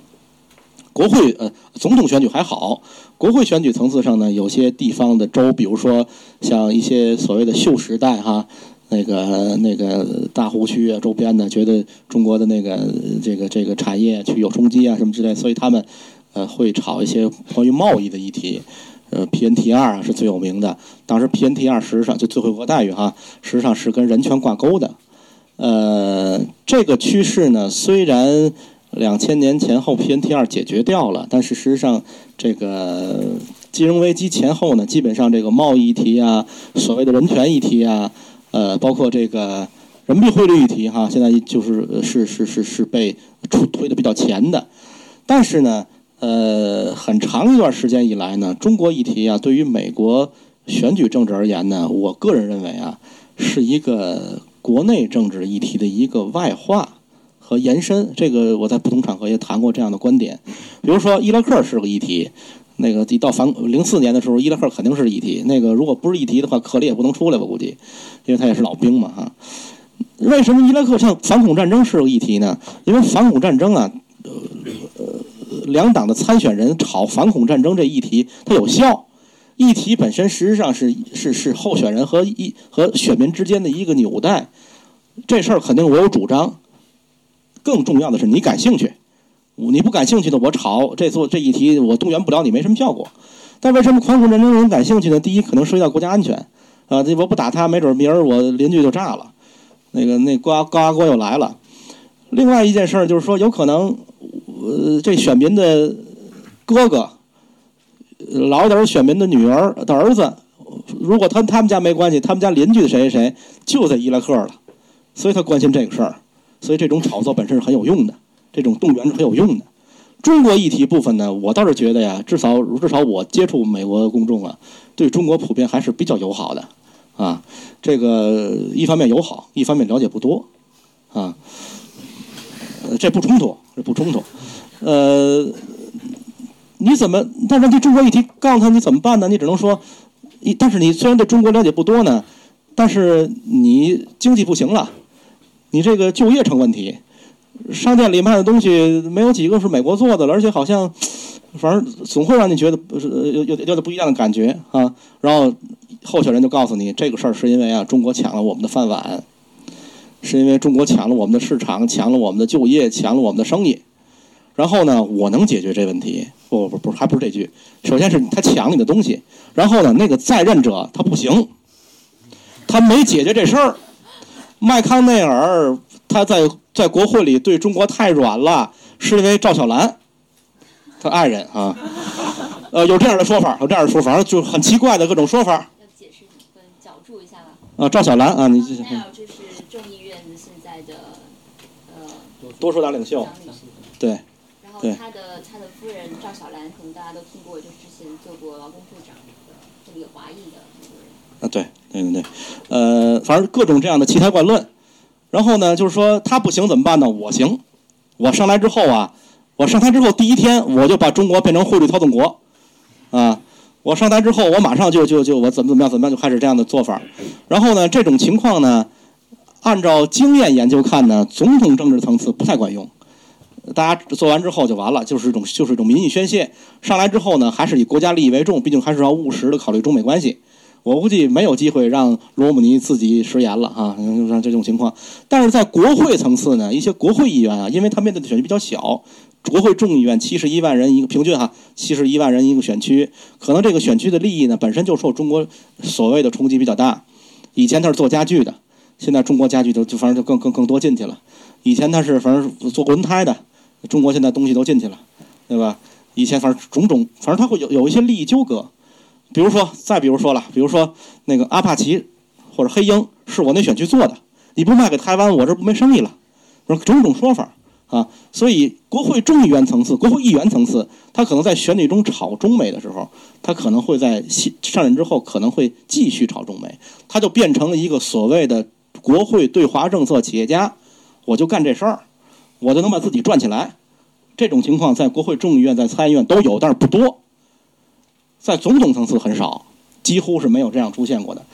国会呃总统选举还好，国会选举层次上呢，有些地方的州，比如说像一些所谓的旧时代哈。那个那个大湖区啊，周边的觉得中国的那个这个这个产业去有冲击啊什么之类，所以他们呃会炒一些关于贸易的议题。呃，PNT 二是最有名的，当时 PNT 二实际上就最惠国待遇哈，实际上是跟人权挂钩的。呃，这个趋势呢，虽然两千年前后 PNT 二解决掉了，但是实际上这个金融危机前后呢，基本上这个贸易议题啊，所谓的人权议题啊。呃，包括这个人民币汇率议题哈，现在就是是是是是被出推的比较前的，但是呢，呃，很长一段时间以来呢，中国议题啊，对于美国选举政治而言呢，我个人认为啊，是一个国内政治议题的一个外化和延伸。这个我在不同场合也谈过这样的观点，比如说伊拉克是个议题。那个一到反零四年的时候，伊拉克肯定是议题。那个如果不是议题的话，克里也不能出来吧？估计，因为他也是老兵嘛，哈。为什么伊拉克像反恐战争是个议题呢？因为反恐战争啊，两党的参选人炒反恐战争这议题，它有效。议题本身实际上是是是候选人和一和选民之间的一个纽带，这事儿肯定我有主张。更重要的是你感兴趣，你不感兴趣的我炒这做这一题我动员不了你，没什么效果。但为什么反恐战争人感兴趣呢？第一，可能涉及到国家安全，啊，这我不打他，没准明儿我邻居就炸了，那个那高高压锅又来了。另外一件事儿就是说，有可能，呃，这选民的哥哥。老点儿选民的女儿的儿子，如果他他们家没关系，他们家邻居的谁谁谁就在伊拉克了，所以他关心这个事儿，所以这种炒作本身是很有用的，这种动员是很有用的。中国议题部分呢，我倒是觉得呀，至少至少我接触美国公众啊，对中国普遍还是比较友好的，啊，这个一方面友好，一方面了解不多，啊，这不冲突，这不冲突，呃。你怎么？但问题中国议题告诉他你怎么办呢？你只能说，你但是你虽然对中国了解不多呢，但是你经济不行了，你这个就业成问题，商店里卖的东西没有几个是美国做的了，而且好像，反正总会让你觉得不是有有有点不一样的感觉啊。然后候选人就告诉你，这个事儿是因为啊，中国抢了我们的饭碗，是因为中国抢了我们的市场，抢了我们的就业，抢了我们的生意。然后呢，我能解决这问题？不不不，还不是这句。首先是他抢你的东西，然后呢，那个在任者他不行，他没解决这事儿。麦康奈尔他在在国会里对中国太软了，是因为赵小兰，他爱人啊，呃，有这样的说法，有这样的说法，就很奇怪的各种说法。
要解释跟角注一下吧。
啊，赵小兰啊，你这
是
多数党领袖，对。
然后他的他的夫人赵小兰，可能大家都听过，就是之前做过劳工部长的这个华裔的美国人。啊，对对
对对，呃，反正各种这样的奇谈怪论。然后呢，就是说他不行怎么办呢？我行，我上来之后啊，我上台之后第一天我就把中国变成汇率操纵国，啊，我上台之后我马上就就就我怎么怎么样怎么样就开始这样的做法。然后呢，这种情况呢，按照经验研究看呢，总统政治层次不太管用。大家做完之后就完了，就是一种就是一种民意宣泄。上来之后呢，还是以国家利益为重，毕竟还是要务实的考虑中美关系。我估计没有机会让罗姆尼自己食言了啊，像这种情况。但是在国会层次呢，一些国会议员啊，因为他面对的选区比较小，国会众议院七十一万人一个平均哈，七十一万人一个选区，可能这个选区的利益呢本身就受中国所谓的冲击比较大。以前他是做家具的，现在中国家具都就反正就更更更多进去了。以前他是反正做轮胎的。中国现在东西都进去了，对吧？以前反正种种，反正他会有有一些利益纠葛。比如说，再比如说了，比如说那个阿帕奇或者黑鹰是我那选区做的，你不卖给台湾，我这不没生意了。种种说法啊，所以国会众议员层次、国会议员层次，他可能在选举中炒中美的时候，他可能会在上任之后可能会继续炒中美，他就变成了一个所谓的国会对华政策企业家，我就干这事儿。我就能把自己赚起来，这种情况在国会众议院、在参议院都有，但是不多，在总统层次很少，几乎是没有这样出现过的。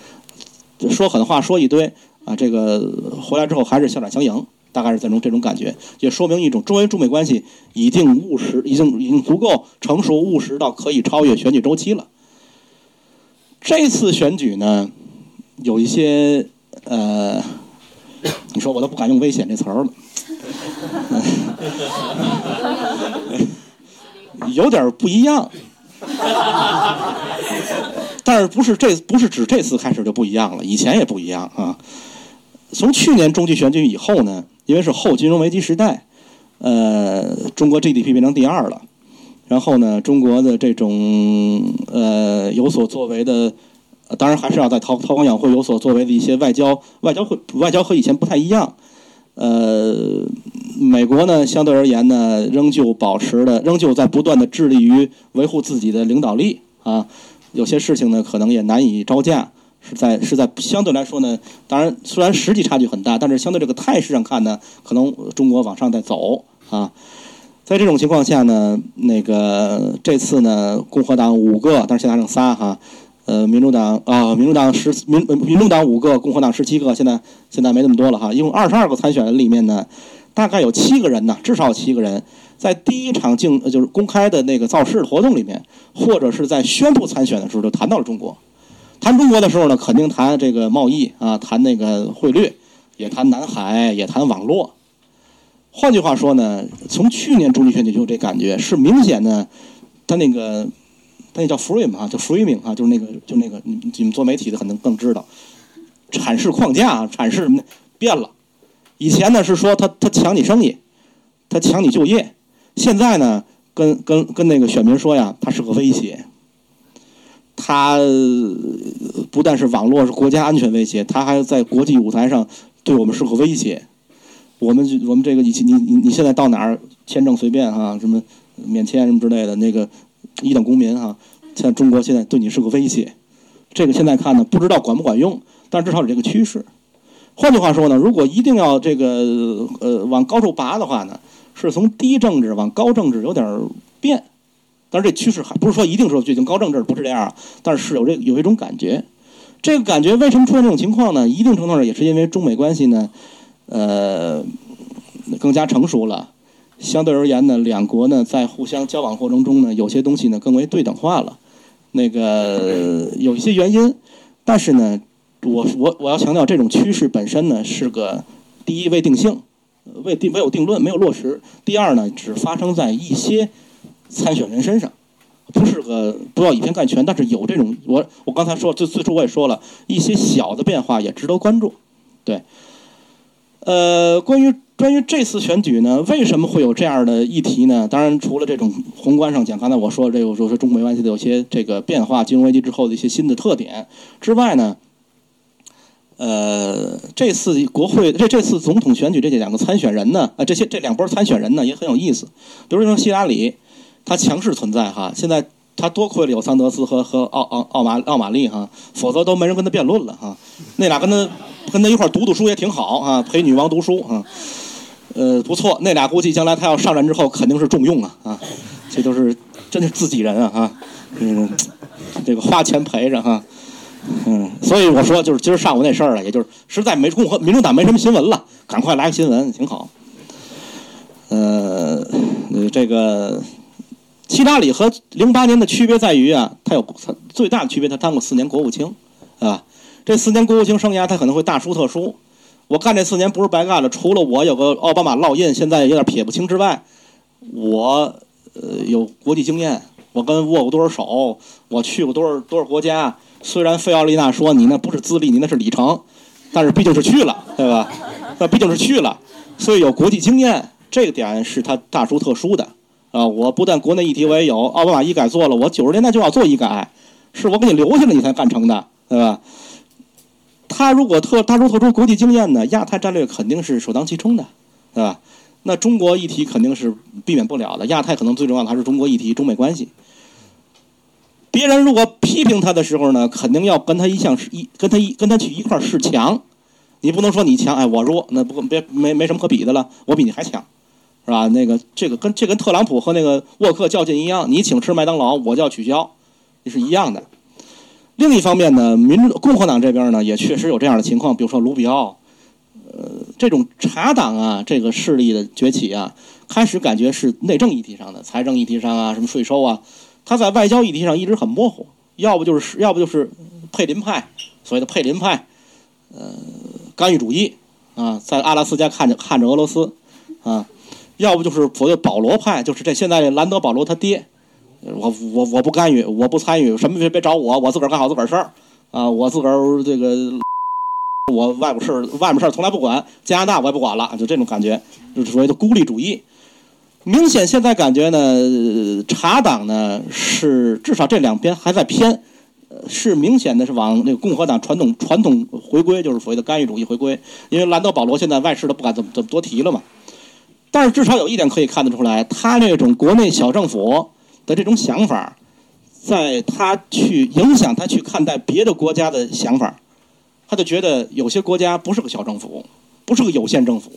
说狠话说一堆啊，这个回来之后还是笑脸相迎，大概是这种这种感觉，也说明一种中美中美关系已经务实，已经已经足够成熟务实到可以超越选举周期了。这次选举呢，有一些呃，你说我都不敢用危险这词儿了。有点不一样，但是不是这不是指这次开始就不一样了？以前也不一样啊。从去年中期选举以后呢，因为是后金融危机时代，呃，中国 GDP 变成第二了，然后呢，中国的这种呃有所作为的，当然还是要在韬韬光养晦有所作为的一些外交外交会外交和以前不太一样。呃，美国呢，相对而言呢，仍旧保持的，仍旧在不断的致力于维护自己的领导力啊。有些事情呢，可能也难以招架，是在是在相对来说呢，当然虽然实际差距很大，但是相对这个态势上看呢，可能中国往上在走啊。在这种情况下呢，那个这次呢，共和党五个，但是现在剩仨哈。呃，民主党啊，民主党十民民主党五个，共和党十七个，现在现在没那么多了哈。一共二十二个参选人里面呢，大概有七个人呢，至少有七个人在第一场竞就是公开的那个造势活动里面，或者是在宣布参选的时候，就谈到了中国。谈中国的时候呢，肯定谈这个贸易啊，谈那个汇率，也谈南海，也谈网络。换句话说呢，从去年中期选举就有这感觉，是明显的，他那个那叫 frame 啊，叫 framing 啊，就是那个就那个你你们做媒体的可能更知道，阐释框架、阐释什么的变了。以前呢是说他他抢你生意，他抢你就业，现在呢跟跟跟那个选民说呀，他是个威胁。他不但是网络是国家安全威胁，他还在国际舞台上对我们是个威胁。我们我们这个你你你你现在到哪儿签证随便哈，什么免签什么之类的，那个一等公民哈，在中国现在对你是个威胁。这个现在看呢，不知道管不管用，但至少有这个趋势。换句话说呢，如果一定要这个呃往高处拔的话呢，是从低政治往高政治有点变。但是这趋势还不是说一定说最近高政治不是这样，但是有这有一种感觉。这个感觉为什么出现这种情况呢？一定程度上也是因为中美关系呢。呃，更加成熟了。相对而言呢，两国呢在互相交往过程中呢，有些东西呢更为对等化了。那个有一些原因，但是呢，我我我要强调，这种趋势本身呢是个第一未定性，未定没有定论，没有落实。第二呢，只发生在一些参选人身上，不是个不要以偏概全，但是有这种我我刚才说最最初我也说了一些小的变化也值得关注，对。呃，关于关于这次选举呢，为什么会有这样的议题呢？当然，除了这种宏观上讲，刚才我说这个说说中美关系的有些这个变化，金融危机之后的一些新的特点之外呢，呃，这次国会这这次总统选举这两个参选人呢，啊，这些这两波参选人呢也很有意思。比如说希拉里，他强势存在哈，现在他多亏了有桑德斯和和奥奥奥马奥马利哈，否则都没人跟他辩论了哈。那俩跟他。跟他一块读读书也挺好啊，陪女王读书啊，呃，不错。那俩估计将来他要上任之后肯定是重用啊啊，这都是真是自己人啊哈，嗯，这个花钱陪着哈，嗯，所以我说就是今儿上午那事儿啊，也就是实在没共和民主党没什么新闻了，赶快来个新闻挺好。呃，这个希拉里和零八年的区别在于啊，他有最大的区别，他当过四年国务卿，啊。这四年国务卿生涯，他可能会大书特书。我干这四年不是白干了，除了我有个奥巴马烙印，现在有点撇不清之外，我呃有国际经验，我跟握过多少手，我去过多少多少国家。虽然费奥丽娜说你那不是资历，你那是里程，但是毕竟是去了，对吧？那毕竟是去了，所以有国际经验，这个点是他大书特书的啊。我不但国内议题我也有，奥巴马医改做了，我九十年代就要做医改，是我给你留下了你才干成的，对吧？他如果特大出特殊国际经验呢，亚太战略肯定是首当其冲的，对吧？那中国议题肯定是避免不了的。亚太可能最重要的还是中国议题、中美关系。别人如果批评他的时候呢，肯定要跟他一向是一跟他一跟他去一块儿强。你不能说你强，哎，我弱，那不别没没什么可比的了，我比你还强，是吧？那个这个跟这跟特朗普和那个沃克较劲一样，你请吃麦当劳，我就要取消，你是一样的。另一方面呢，民主共和党这边呢也确实有这样的情况，比如说卢比奥，呃，这种茶党啊，这个势力的崛起啊，开始感觉是内政议题上的、财政议题上啊，什么税收啊，他在外交议题上一直很模糊，要不就是要不就是佩林派，所谓的佩林派，呃，干预主义啊，在阿拉斯加看着看着俄罗斯啊，要不就是所谓保罗派，就是这现在兰德保罗他爹。我我我不干预，我不参与，什么别别找我，我自个儿干好自个儿事儿，啊，我自个儿这个，我外部事外面事儿从来不管，加拿大我也不管了，就这种感觉，就是所谓的孤立主义。明显现在感觉呢，茶党呢是至少这两边还在偏，是明显的是往那个共和党传统传统回归，就是所谓的干预主义回归。因为兰德保罗现在外事都不敢怎么怎么多提了嘛。但是至少有一点可以看得出来，他那种国内小政府。的这种想法，在他去影响他去看待别的国家的想法，他就觉得有些国家不是个小政府，不是个有限政府，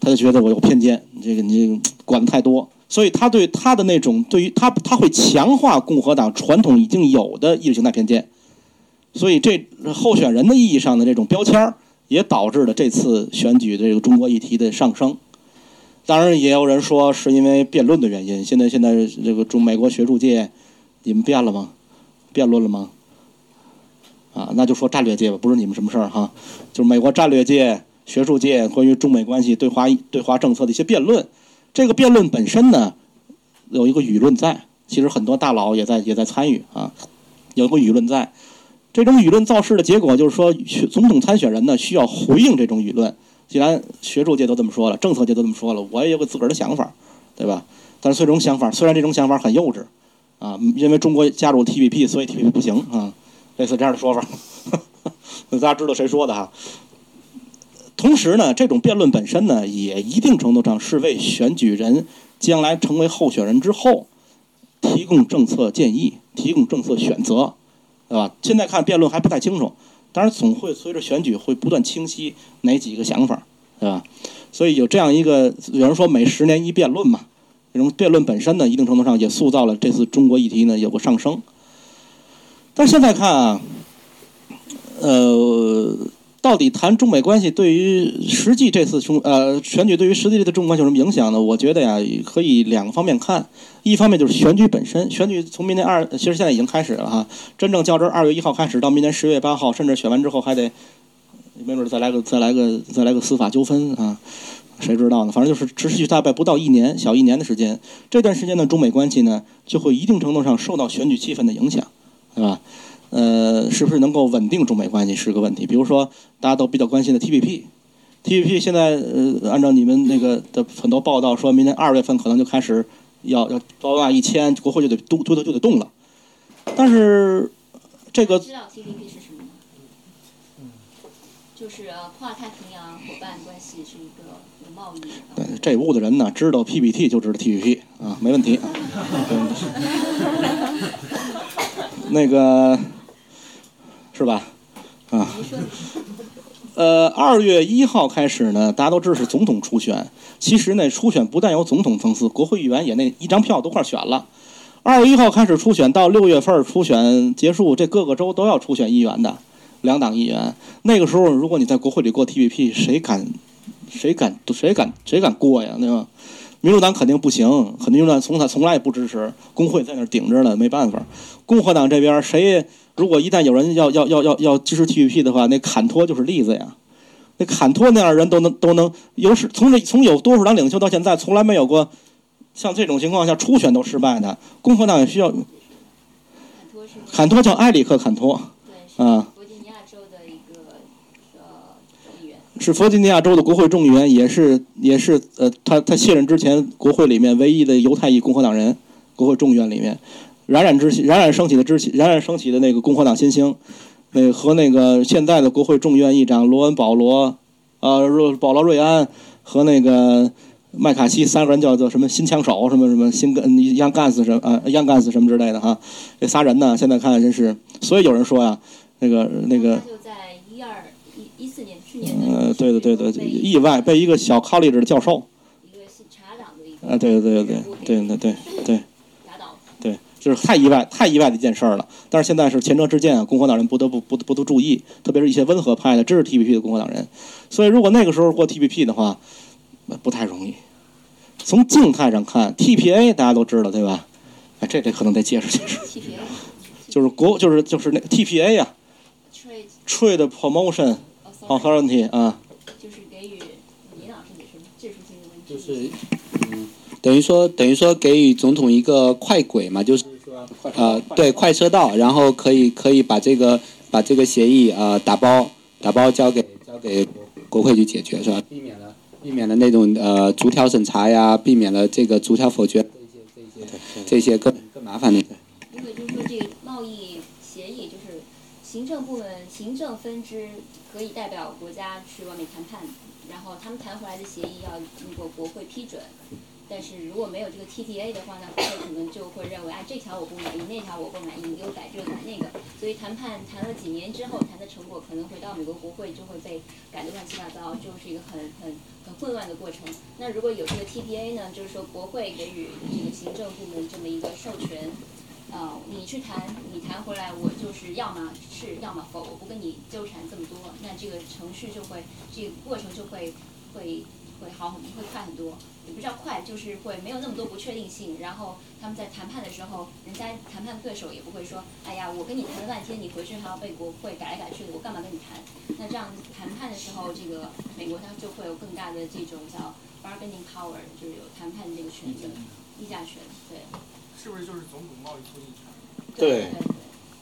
他就觉得我有偏见，这个你管的太多，所以他对他的那种对于他他会强化共和党传统已经有的意识形态偏见，所以这候选人的意义上的这种标签也导致了这次选举的这个中国议题的上升。当然也有人说是因为辩论的原因。现在现在这个中美国学术界，你们变了吗？辩论了吗？啊，那就说战略界吧，不是你们什么事儿哈。就是美国战略界、学术界关于中美关系对华对华政策的一些辩论。这个辩论本身呢，有一个舆论在，其实很多大佬也在也在参与啊，有一个舆论在。这种舆论造势的结果就是说，总统参选人呢需要回应这种舆论。既然学术界都这么说了，政策界都这么说了，我也有个自个儿的想法，对吧？但是这种想法，虽然这种想法很幼稚，啊，因为中国加入 TPP，所以 TPP 不行啊，类似这样的说法，大家知道谁说的哈？同时呢，这种辩论本身呢，也一定程度上是为选举人将来成为候选人之后提供政策建议、提供政策选择，对吧？现在看辩论还不太清楚，当然总会随着选举会不断清晰哪几个想法，对吧？所以有这样一个，有人说每十年一辩论嘛，这种辩论本身呢，一定程度上也塑造了这次中国议题呢有个上升。但现在看啊，呃。到底谈中美关系对于实际这次中呃选举对于实际的中美关系有什么影响呢？我觉得呀，可以两个方面看。一方面就是选举本身，选举从明年二，其实现在已经开始了哈。真正较真，二月一号开始，到明年十月八号，甚至选完之后还得没准再来个再来个再来个司法纠纷啊，谁知道呢？反正就是持续大概不到一年，小一年的时间。这段时间的中美关系呢，就会一定程度上受到选举气氛的影响，对吧？呃，是不是能够稳定中美关系是个问题？比如说，大家都比较关心的 TPP，TPP 现在呃，按照你们那个的很多报道，说明年二月份可能就开始要要报案一签，国会就得动，就得就得动了。但是这个
知道 TPP 是什么吗？嗯，就是跨太平洋伙伴关系是一个贸易。
对，这屋的人呢，知道 PPT 就知道 TPP 啊，没问题。那个。是吧？啊，呃，二月一号开始呢，大家都知道是总统初选。其实呢，初选不但有总统层次，国会议员也那一张票都快选了。二月一号开始初选，到六月份初选结束，这各个州都要初选议员的，两党议员。那个时候，如果你在国会里过 TPP，谁敢，谁敢，谁敢，谁敢过呀？对吧？民主党肯定不行，肯定民主党从他从来不支持，工会在那顶着呢，没办法。共和党这边谁？如果一旦有人要要要要要支持 TPP 的话，那坎托就是例子呀。那坎托那样的人都能都能有是从这从有多数党领袖到现在，从来没有过像这种情况下初选都失败的。共和党也需要。坎托叫埃里克坎托，啊。
弗吉尼亚州的一个呃众议员。
是弗吉尼亚州的国会众议员，也是也是呃，他他卸任之前国会里面唯一的犹太裔共和党人，国会众议院里面。冉冉之冉冉升起的之冉冉升起的那个共和党新星，那和那个现在的国会众议院议长罗恩保罗，呃，若保罗瑞安和那个麦卡锡三个人叫做什么新枪手什么什么新干央干死什么啊央干死什么之类的哈，这仨人呢现在看真是，所以有人说呀，那个那个
就在一二一一四年去年
呃对的对的意外被一个小 college 的教授，
一个茶党的一个
啊对对对对对对对对。就是太意外、太意外的一件事儿了。但是现在是前车之鉴啊，共和党人不得不不不得注意，特别是一些温和派的支持 TPP 的共和党人。所以，如果那个时候过 TPP 的话，不太容易。从静态上看，TPA 大家都知道对吧？哎，这这可能得解释解释。就是国就是就是那 TPA 呀，Trade Promotion Authority 啊。
就是给予李老师也是技术性的问题。
就是嗯，等于说等于说给予总统一个快轨嘛，就是。呃，对，快车道，然后可以可以把这个把这个协议呃打包打包交给交给国会去解决，是吧？避免了避免了那种呃逐条审查呀，避免了这个逐条否决这些这些这些更更麻烦的。
因为就是说这个贸易协议就是行政部门行政分支可以代表国家去外面谈判，然后他们谈回来的协议要经过国会批准。但是如果没有这个 TPA 的话呢，国会可能就会认为啊，这条我不满意，那条我不满意，你给我改这个改那个。所以谈判谈了几年之后，谈的成果可能回到美国国会就会被改得乱七八糟，就是一个很很很混乱的过程。那如果有这个 TPA 呢，就是说国会给予这个行政部门这么一个授权，呃，你去谈，你谈回来我就是要么是要么否，我不跟你纠缠这么多，那这个程序就会，这个过程就会。会会好很会快很多，也不叫快，就是会没有那么多不确定性。然后他们在谈判的时候，人家谈判对手也不会说，哎呀，我跟你谈了半天，你回去还要被国会改来改去的，我干嘛跟你谈？那这样谈判的时候，这个美国它就会有更大的这种叫 bargaining power，就是有谈判的这个权利，议价权，对。
是不是就是总统贸易促进权？
对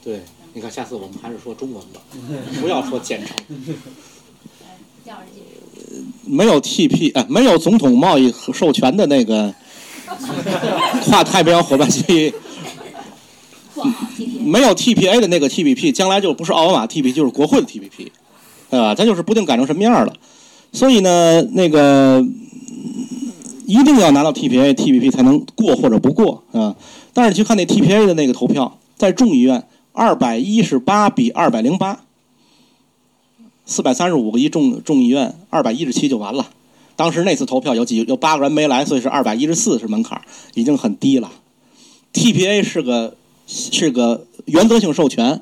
对
对，你看，下次我们还是说中文吧，不要说简称。
呃，第二季
没有 TP 哎，没有总统贸易授权的那个 跨太平洋伙伴协议。没有 TPA 的那个 TPP，将来就不是奥巴马 TPP，就是国会的 TPP，对吧？它就是不定改成什么样了。所以呢，那个一定要拿到 TPA、TPP 才能过或者不过啊。但是去看那 TPA 的那个投票，在众议院二百一十八比二百零八，四百三十五个一众众议院二百一十七就完了。当时那次投票有几有八个人没来，所以是二百一十四是门槛，已经很低了。TPA 是个是个原则性授权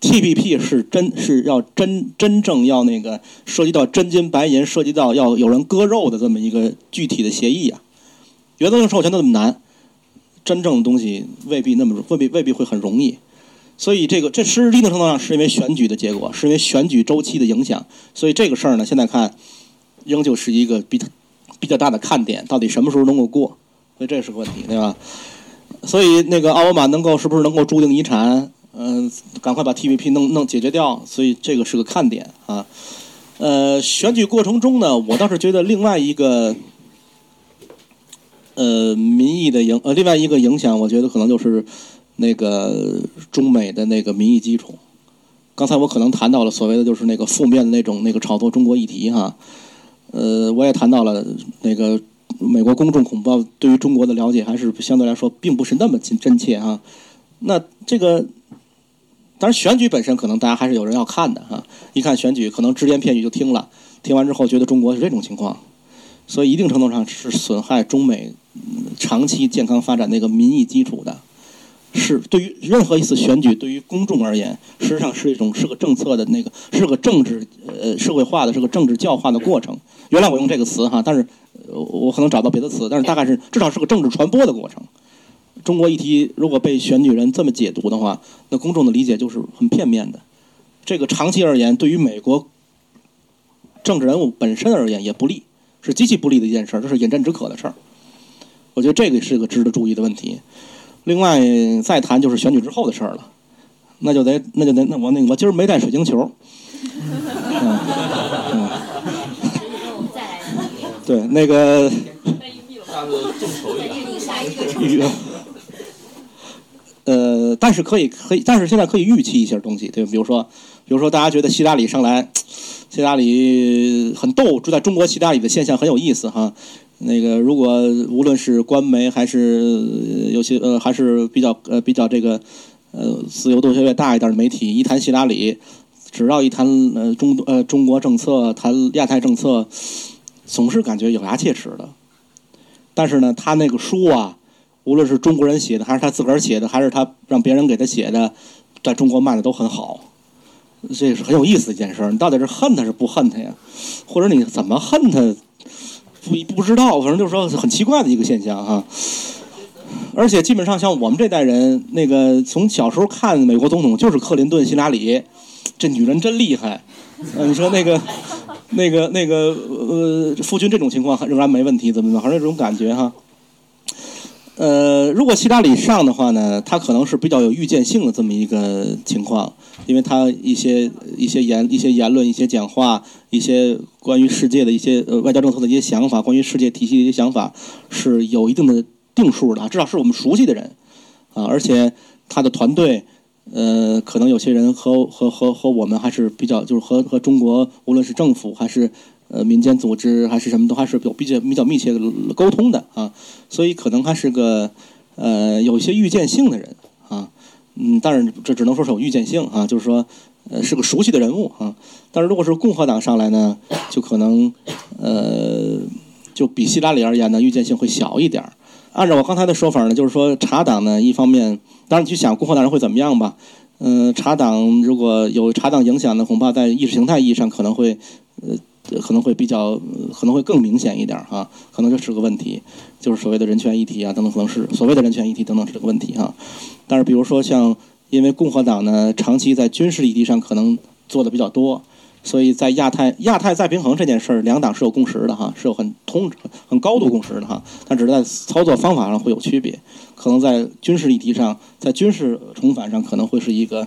，TPP 是真是要真真正要那个涉及到真金白银，涉及到要有人割肉的这么一个具体的协议啊。原则性授权都这么难，真正的东西未必那么未必未必会很容易。所以这个这是一定程度上是因为选举的结果，是因为选举周期的影响。所以这个事儿呢，现在看仍旧是一个比较比较大的看点，到底什么时候能够过？所以这是个问题，对吧？所以那个奥巴马能够是不是能够注定遗产？嗯、赶快把 TPP 弄弄解决掉，所以这个是个看点啊。呃，选举过程中呢，我倒是觉得另外一个呃民意的影呃另外一个影响，我觉得可能就是那个中美的那个民意基础。刚才我可能谈到了所谓的就是那个负面的那种那个炒作中国议题哈，呃，我也谈到了那个美国公众恐怕对于中国的了解还是相对来说并不是那么真真切哈。那这个当然选举本身可能大家还是有人要看的哈，一看选举可能只言片语就听了，听完之后觉得中国是这种情况，所以一定程度上是损害中美长期健康发展那个民意基础的。是对于任何一次选举，对于公众而言，实际上是一种是个政策的那个是个政治呃社会化的是个政治教化的过程。原来我用这个词哈，但是我可能找到别的词，但是大概是至少是个政治传播的过程。中国议题如果被选举人这么解读的话，那公众的理解就是很片面的。这个长期而言，对于美国政治人物本身而言也不利，是极其不利的一件事儿，这是饮鸩止渴的事儿。我觉得这个是个值得注意的问题。另外再谈就是选举之后的事儿了，那就得那就得那我那我今儿没带水晶球，对那个。呃，但是可以可以，但是现在可以预期一些东西，对吧？比如说，比如说大家觉得希拉里上来，希拉里很逗，住在中国希拉里的现象很有意思哈。那个如果无论是官媒还是有些呃还是比较呃比较这个呃自由度稍微大一点的媒体，一谈希拉里，只要一谈呃中呃中国政策，谈亚太政策，总是感觉咬牙切齿的。但是呢，他那个书啊，无论是中国人写的，还是他自个儿写的，还是他让别人给他写的，在中国卖的都很好。这是很有意思的一件事。你到底是恨他是不恨他呀？或者你怎么恨他？不不知道，反正就是说很奇怪的一个现象哈。而且基本上像我们这代人，那个从小时候看美国总统就是克林顿、希拉里，这女人真厉害。呃，你说那个、那个、那个呃，夫君这种情况仍然没问题，怎么怎么，还是这种感觉哈。呃，如果希拉里上的话呢，他可能是比较有预见性的这么一个情况，因为他一些一些言、一些言论、一些讲话、一些关于世界的一些呃外交政策的一些想法，关于世界体系的一些想法是有一定的定数的，至少是我们熟悉的人啊，而且他的团队。呃，可能有些人和和和和我们还是比较，就是和和中国，无论是政府还是呃民间组织还是什么，都还是有比较比较密切的沟通的啊，所以可能还是个呃有一些预见性的人啊，嗯，但是这只能说是有预见性啊，就是说呃是个熟悉的人物啊，但是如果是共和党上来呢，就可能呃就比希拉里而言呢，预见性会小一点。按照我刚才的说法呢，就是说查党呢，一方面，当然你去想共和党人会怎么样吧。嗯、茶党如果有茶党影响呢，恐怕在意识形态意义上可能会，呃可能会比较可能会更明显一点儿啊，可能这是个问题，就是所谓的人权议题啊等等，可能是所谓的人权议题等等是这个问题哈。但是比如说像因为共和党呢长期在军事议题上可能做的比较多。所以在亚太亚太再平衡这件事儿，两党是有共识的哈，是有很通很高度共识的哈，但只是在操作方法上会有区别，可能在军事议题上，在军事重返上可能会是一个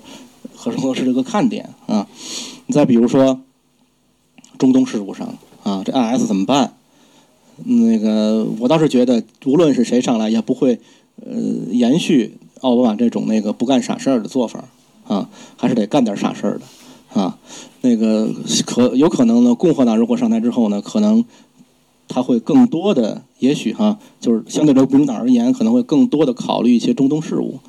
可能是这个看点啊。你再比如说中东事务上啊，这 IS 怎么办？那个我倒是觉得，无论是谁上来，也不会呃延续奥巴马这种那个不干傻事儿的做法啊，还是得干点傻事儿的。啊，那个可有可能呢？共和党如果上台之后呢，可能他会更多的，也许哈，就是相对这民主党而言，可能会更多的考虑一些中东事务。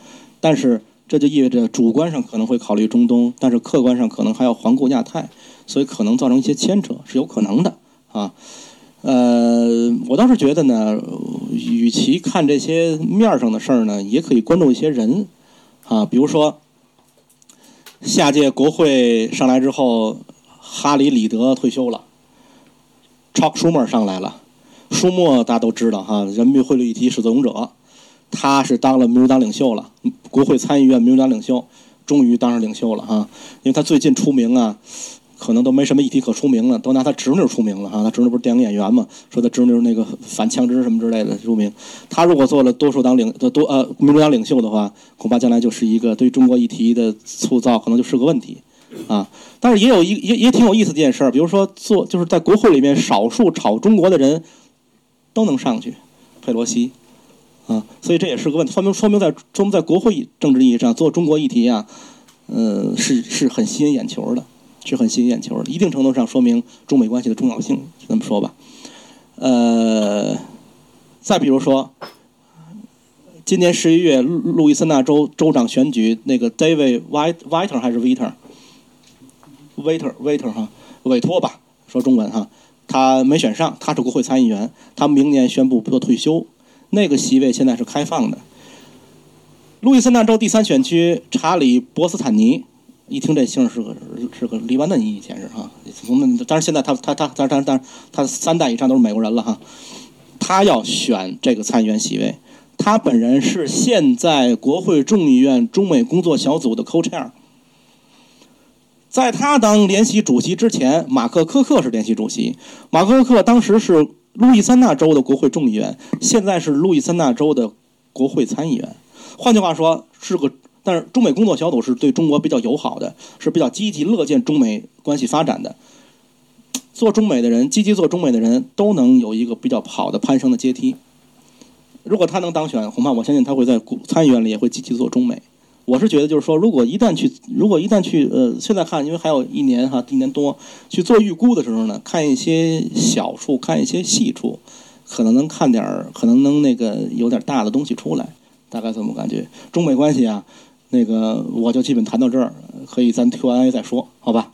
但是这就意味着主观上可能会考虑中东，但是客观上可能还要环顾亚太，所以可能造成一些牵扯，是有可能的啊。呃，我倒是觉得呢，与其看这些面上的事儿呢，也可以关注一些人啊，比如说。下届国会上来之后，哈里·里德退休了，Chuck Schumer 上来了。舒默大家都知道哈，人民币汇率议题始作俑者，他是当了民主党领袖了，国会参议院民主党领袖，终于当上领袖了哈。因为他最近出名啊。可能都没什么议题可出名了，都拿他侄女出名了哈。他侄女不是电影演员嘛？说他侄女那个反枪支什么之类的出名。他如果做了多数党领的多呃民主党领袖的话，恐怕将来就是一个对中国议题的塑造可能就是个问题啊。但是也有一也也挺有意思的一件事儿，比如说做就是在国会里面少数炒中国的人都能上去，佩洛西啊，所以这也是个问题，说明说明在说明在国会政治意义上做中国议题啊，呃是是很吸引眼球的。是很吸引眼球的，一定程度上说明中美关系的重要性，这么说吧。呃，再比如说，今年十一月路易斯那州州长选举，那个 David White White 还是 Waiter，Waiter Waiter 哈，委托吧，说中文哈，他没选上，他是国会参议员，他明年宣布做退休，那个席位现在是开放的。路易斯那州第三选区查理博斯坦尼。一听这姓是个是个黎巴嫩裔，以前是哈，从那但是现在他他他他他他他三代以上都是美国人了哈，他要选这个参议员席位，他本人是现在国会众议院中美工作小组的 co-chair，在他当联席主席之前，马克科克是联席主席，马克科克当时是路易斯安那州的国会众议员，现在是路易斯安那州的国会参议员，换句话说是个。但是中美工作小组是对中国比较友好的，是比较积极乐见中美关系发展的。做中美的人，积极做中美的人都能有一个比较好的攀升的阶梯。如果他能当选，恐怕我相信他会在参议院里也会积极做中美。我是觉得，就是说，如果一旦去，如果一旦去，呃，现在看，因为还有一年哈，一年多去做预估的时候呢，看一些小处，看一些细处，可能能看点儿，可能能那个有点大的东西出来。大概这么感觉？中美关系啊。那个我就基本谈到这儿，可以咱 Q&A 再说，好吧？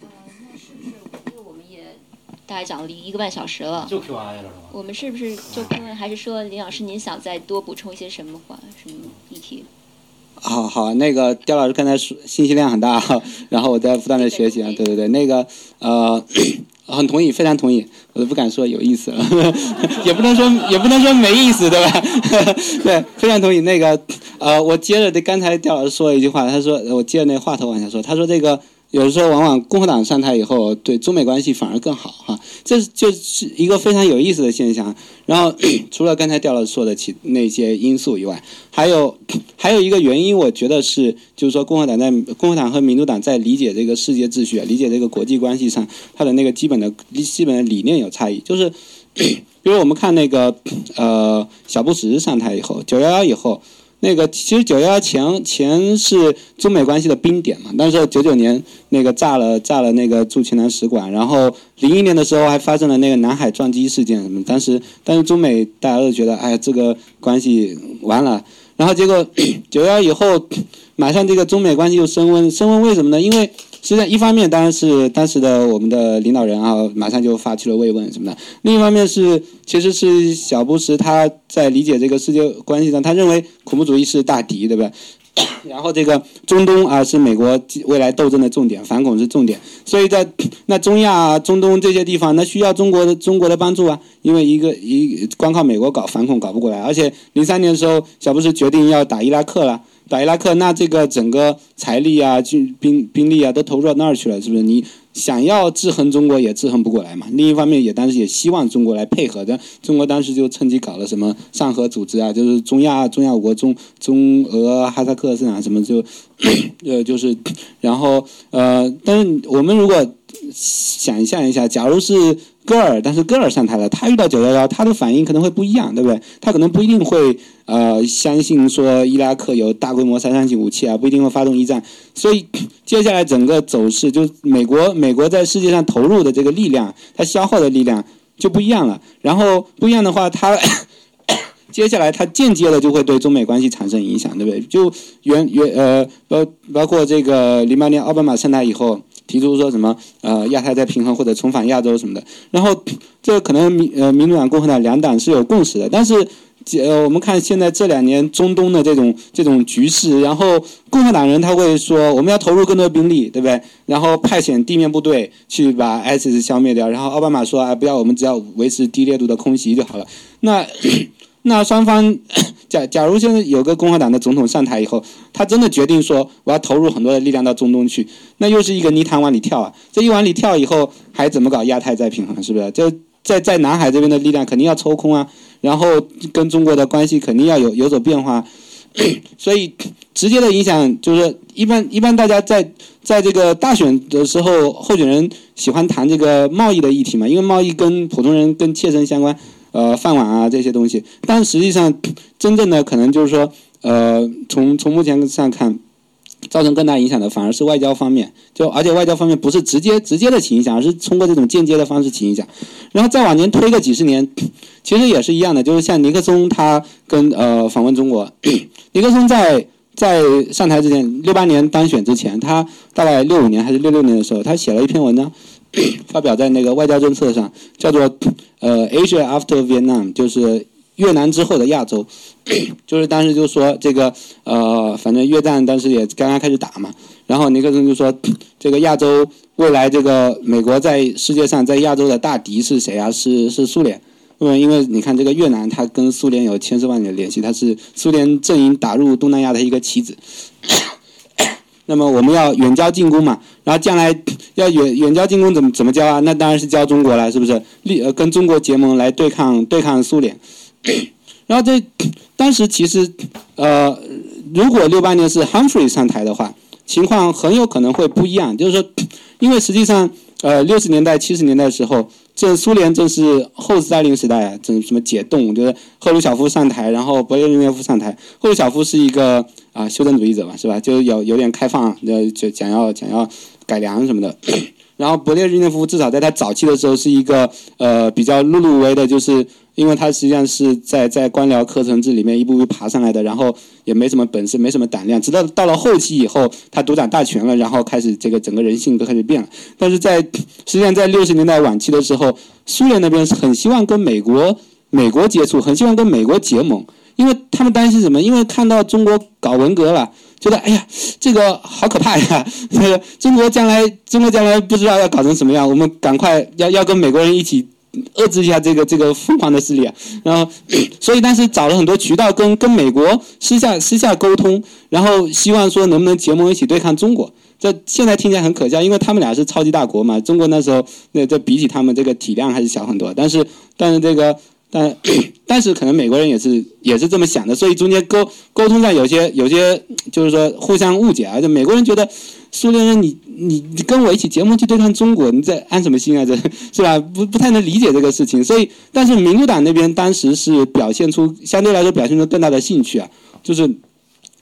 呃，那是不是因为我们也大概讲了一个半小时了？
就 Q&A 了是吧？
我们是不是就 Q&A？还是说林老师您想再多补充一些什么话、什么议题？
好好，那个刁老师刚才说信息量很大，然后我在不断的学习啊，对对对，那个呃，很同意，非常同意，我都不敢说有意思了，也不能说也不能说没意思，对吧？对，非常同意。那个呃，我接着对刚才刁老师说了一句话，他说我接着那话头往下说，他说这个。有的时候，往往共和党上台以后，对中美关系反而更好哈，这就是一个非常有意思的现象。然后，除了刚才刁老师说的其那些因素以外，还有 还有一个原因，我觉得是，就是说共和党在共和党和民主党在理解这个世界秩序、理解这个国际关系上，它的那个基本的基本的理念有差异。就是，比如我们看那个呃小布什上台以后，九幺幺以后。那个其实九幺幺前前是中美关系的冰点嘛，那时候九九年那个炸了炸了那个驻前南使馆，然后零一年的时候还发生了那个南海撞击事件什么，当时但是中美大家都觉得哎这个关系完了，然后结果 九幺幺以后马上这个中美关系又升温，升温为什么呢？因为实际上，一方面当然是当时的我们的领导人啊，马上就发去了慰问什么的；另一方面是，其实是小布什他在理解这个世界关系上，他认为恐怖主义是大敌，对不对？然后这个中东啊是美国未来斗争的重点，反恐是重点，所以在那中亚、中东这些地方，那需要中国的中国的帮助啊，因为一个一光靠美国搞反恐搞不过来，而且零三年的时候，小布什决定要打伊拉克了。打伊拉克，那这个整个财力啊、军兵兵力啊都投入到那儿去了，是不是？你想要制衡中国也制衡不过来嘛。另一方面也当时也希望中国来配合的，中国当时就趁机搞了什么上合组织啊，就是中亚中亚五国中中俄哈萨克斯坦什么就，呃就是，然后呃，但是我们如果想象一下，假如是戈尔，但是戈尔上台了，他遇到九幺幺，他的反应可能会不一样，对不对？他可能不一定会呃相信说伊拉克有大规模杀伤性武器啊，不一定会发动一战。所以 接下来整个走势，就美国美国在世界上投入的这个力量，它消耗的力量就不一样了。然后不一样的话，它 接下来它间接的就会对中美关系产生影响，对不对？就原原呃包包括这个零八年奥巴马上台以后。提出说什么呃亚太再平衡或者重返亚洲什么的，然后这可能民呃民主党共和党两党是有共识的，但是呃我们看现在这两年中东的这种这种局势，然后共和党人他会说我们要投入更多兵力，对不对？然后派遣地面部队去把 ISIS 消灭掉，然后奥巴马说啊不要，我们只要维持低烈度的空袭就好了。那 那双方假假如现在有个共和党的总统上台以后，他真的决定说我要投入很多的力量到中东去，那又是一个泥潭往里跳啊！这一往里跳以后，还怎么搞亚太再平衡？是不是？就在在南海这边的力量肯定要抽空啊，然后跟中国的关系肯定要有有所变化，所以直接的影响就是一般一般大家在在这个大选的时候，候选人喜欢谈这个贸易的议题嘛，因为贸易跟普通人更切身相关。呃，饭碗啊这些东西，但实际上，真正的可能就是说，呃，从从目前上看，造成更大影响的反而是外交方面，就而且外交方面不是直接直接的起影响，而是通过这种间接的方式起影响。然后再往前推个几十年，其实也是一样的，就是像尼克松他跟呃访问中国，尼克松在在上台之前，六八年当选之前，他大概六五年还是六六年的时候，他写了一篇文章。发表在那个外交政策上，叫做呃 Asia after Vietnam，就是越南之后的亚洲，就是当时就说这个呃，反正越战当时也刚刚开始打嘛，然后尼克松就说 这个亚洲未来这个美国在世界上在亚洲的大敌是谁啊？是是苏联，因为因为你看这个越南，它跟苏联有千丝万缕的联系，它是苏联阵营打入东南亚的一个棋子。那么我们要远交近攻嘛，然后将来 要远远交近攻怎么怎么交啊？那当然是交中国了，是不是？立呃跟中国结盟来对抗对抗苏联。然后这当时其实呃，如果六八年是 Humphrey 上台的话，情况很有可能会不一样。就是说，因为实际上呃六十年代七十年代的时候，这苏联正是后斯大林时代啊，正什么解冻，就是赫鲁晓夫上台，然后勃列日涅夫上台。赫鲁晓夫是一个。啊，修正主义者嘛，是吧？就有有点开放，就，就讲要讲要改良什么的。然后勃列日涅夫至少在他早期的时候是一个呃比较碌碌无为的，就是因为他实际上是在在官僚课程制里面一步步爬上来的，然后也没什么本事，没什么胆量。直到到了后期以后，他独掌大权了，然后开始这个整个人性都开始变了。但是在实际上在六十年代晚期的时候，苏联那边是很希望跟美国美国接触，很希望跟美国结盟。因为他们担心什么？因为看到中国搞文革了，觉得哎呀，这个好可怕呀！这 个中国将来，中国将来不知道要搞成什么样，我们赶快要要跟美国人一起遏制一下这个这个疯狂的势力啊！然后，所以当时找了很多渠道跟跟美国私下私下沟通，然后希望说能不能结盟一起对抗中国。这现在听起来很可笑，因为他们俩是超级大国嘛。中国那时候那这比起他们这个体量还是小很多，但是但是这个。但 但是可能美国人也是也是这么想的，所以中间沟沟通上有些有些就是说互相误解啊。就美国人觉得苏联人你你你跟我一起结盟去对抗中国，你在安什么心啊？这是吧？不不太能理解这个事情。所以，但是民主党那边当时是表现出相对来说表现出更大的兴趣啊，就是。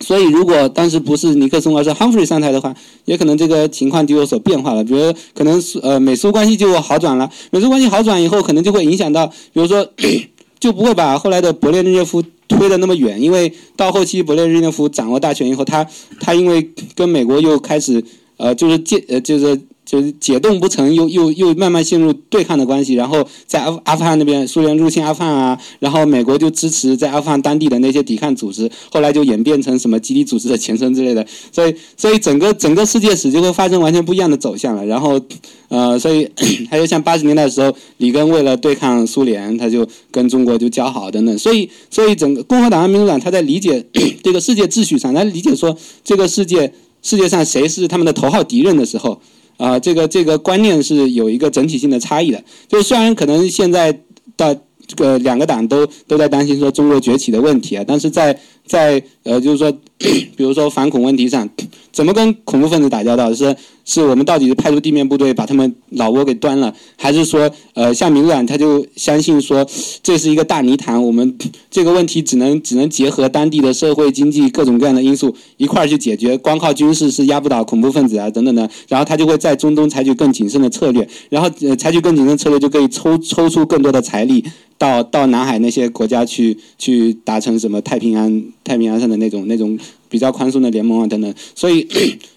所以，如果当时不是尼克松，而是 Humphrey 上台的话，也可能这个情况就有所变化了。比如，可能苏呃美苏关系就好转了。美苏关系好转以后，可能就会影响到，比如说，就不会把后来的勃列日涅夫推得那么远。因为到后期勃列日涅夫掌握大权以后，他他因为跟美国又开始呃就是建呃就是就是解冻不成，又又又慢慢陷入对抗的关系。然后在阿阿富汗那边，苏联入侵阿富汗啊，然后美国就支持在阿富汗当地的那些抵抗组织，后来就演变成什么基地组织的前身之类的。所以所以整个整个世界史就会发生完全不一样的走向了。然后呃，所以 还有像八十年代的时候，里根为了对抗苏联，他就跟中国就交好等等。所以所以整个共和党和民主党他在理解 这个世界秩序上，他理解说这个世界世界上谁是他们的头号敌人的时候。啊，这个这个观念是有一个整体性的差异的。就虽然可能现在的这个两个党都都在担心说中国崛起的问题啊，但是在在呃，就是说，比如说反恐问题上，怎么跟恐怖分子打交道？是是我们到底是派出地面部队把他们老窝给端了，还是说呃，像明软他就相信说 这是一个大泥潭，我们 这个问题只能只能结合当地的社会经济各种各样的因素一块儿去解决，光靠军事是压不倒恐怖分子啊等等的。然后他就会在中东采取更谨慎的策略，然后呃采取更谨慎策略就可以抽抽出更多的财力。到到南海那些国家去去达成什么太平洋太平洋上的那种那种比较宽松的联盟啊等等，所以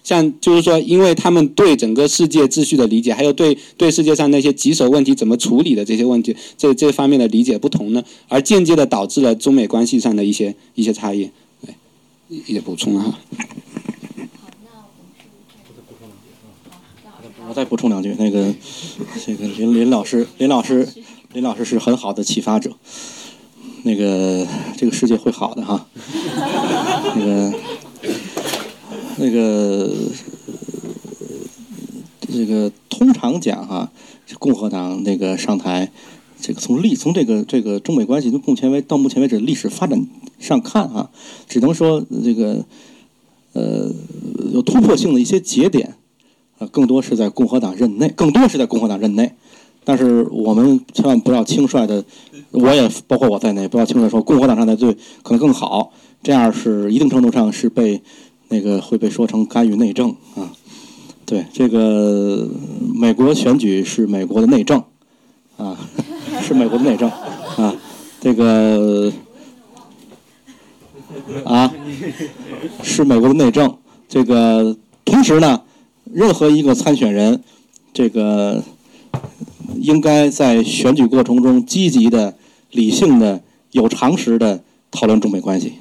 像就是说，因为他们对整个世界秩序的理解，还有对对世界上那些棘手问题怎么处理的这些问题，这这方面的理解不同呢，而间接的导致了中美关系上的一些一些差异。对，一些补充哈。
我再补充两句，那个这个林林老师林老师。林老师是很好的启发者，那个这个世界会好的哈，那个那个这个通常讲哈，共和党那个上台，这个从历从这个这个中美关系从目前为到目前为止历史发展上看啊，只能说这个呃有突破性的一些节点啊，更多是在共和党任内，更多是在共和党任内。但是我们千万不要轻率的，我也包括我在内，不要轻率说共和党上台最可能更好，这样是一定程度上是被那个会被说成干预内政啊。对，这个美国选举是美国的内政啊，是美国的内政啊，这个啊是美国的内政。这个同时呢，任何一个参选人，这个。应该在选举过程中积极的、理性的、有常识的讨论中美关系，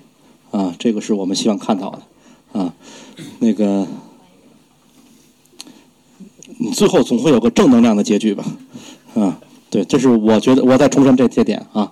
啊，这个是我们希望看到的，啊，那个，你最后总会有个正能量的结局吧，啊，对，这是我觉得我在重申这这点啊。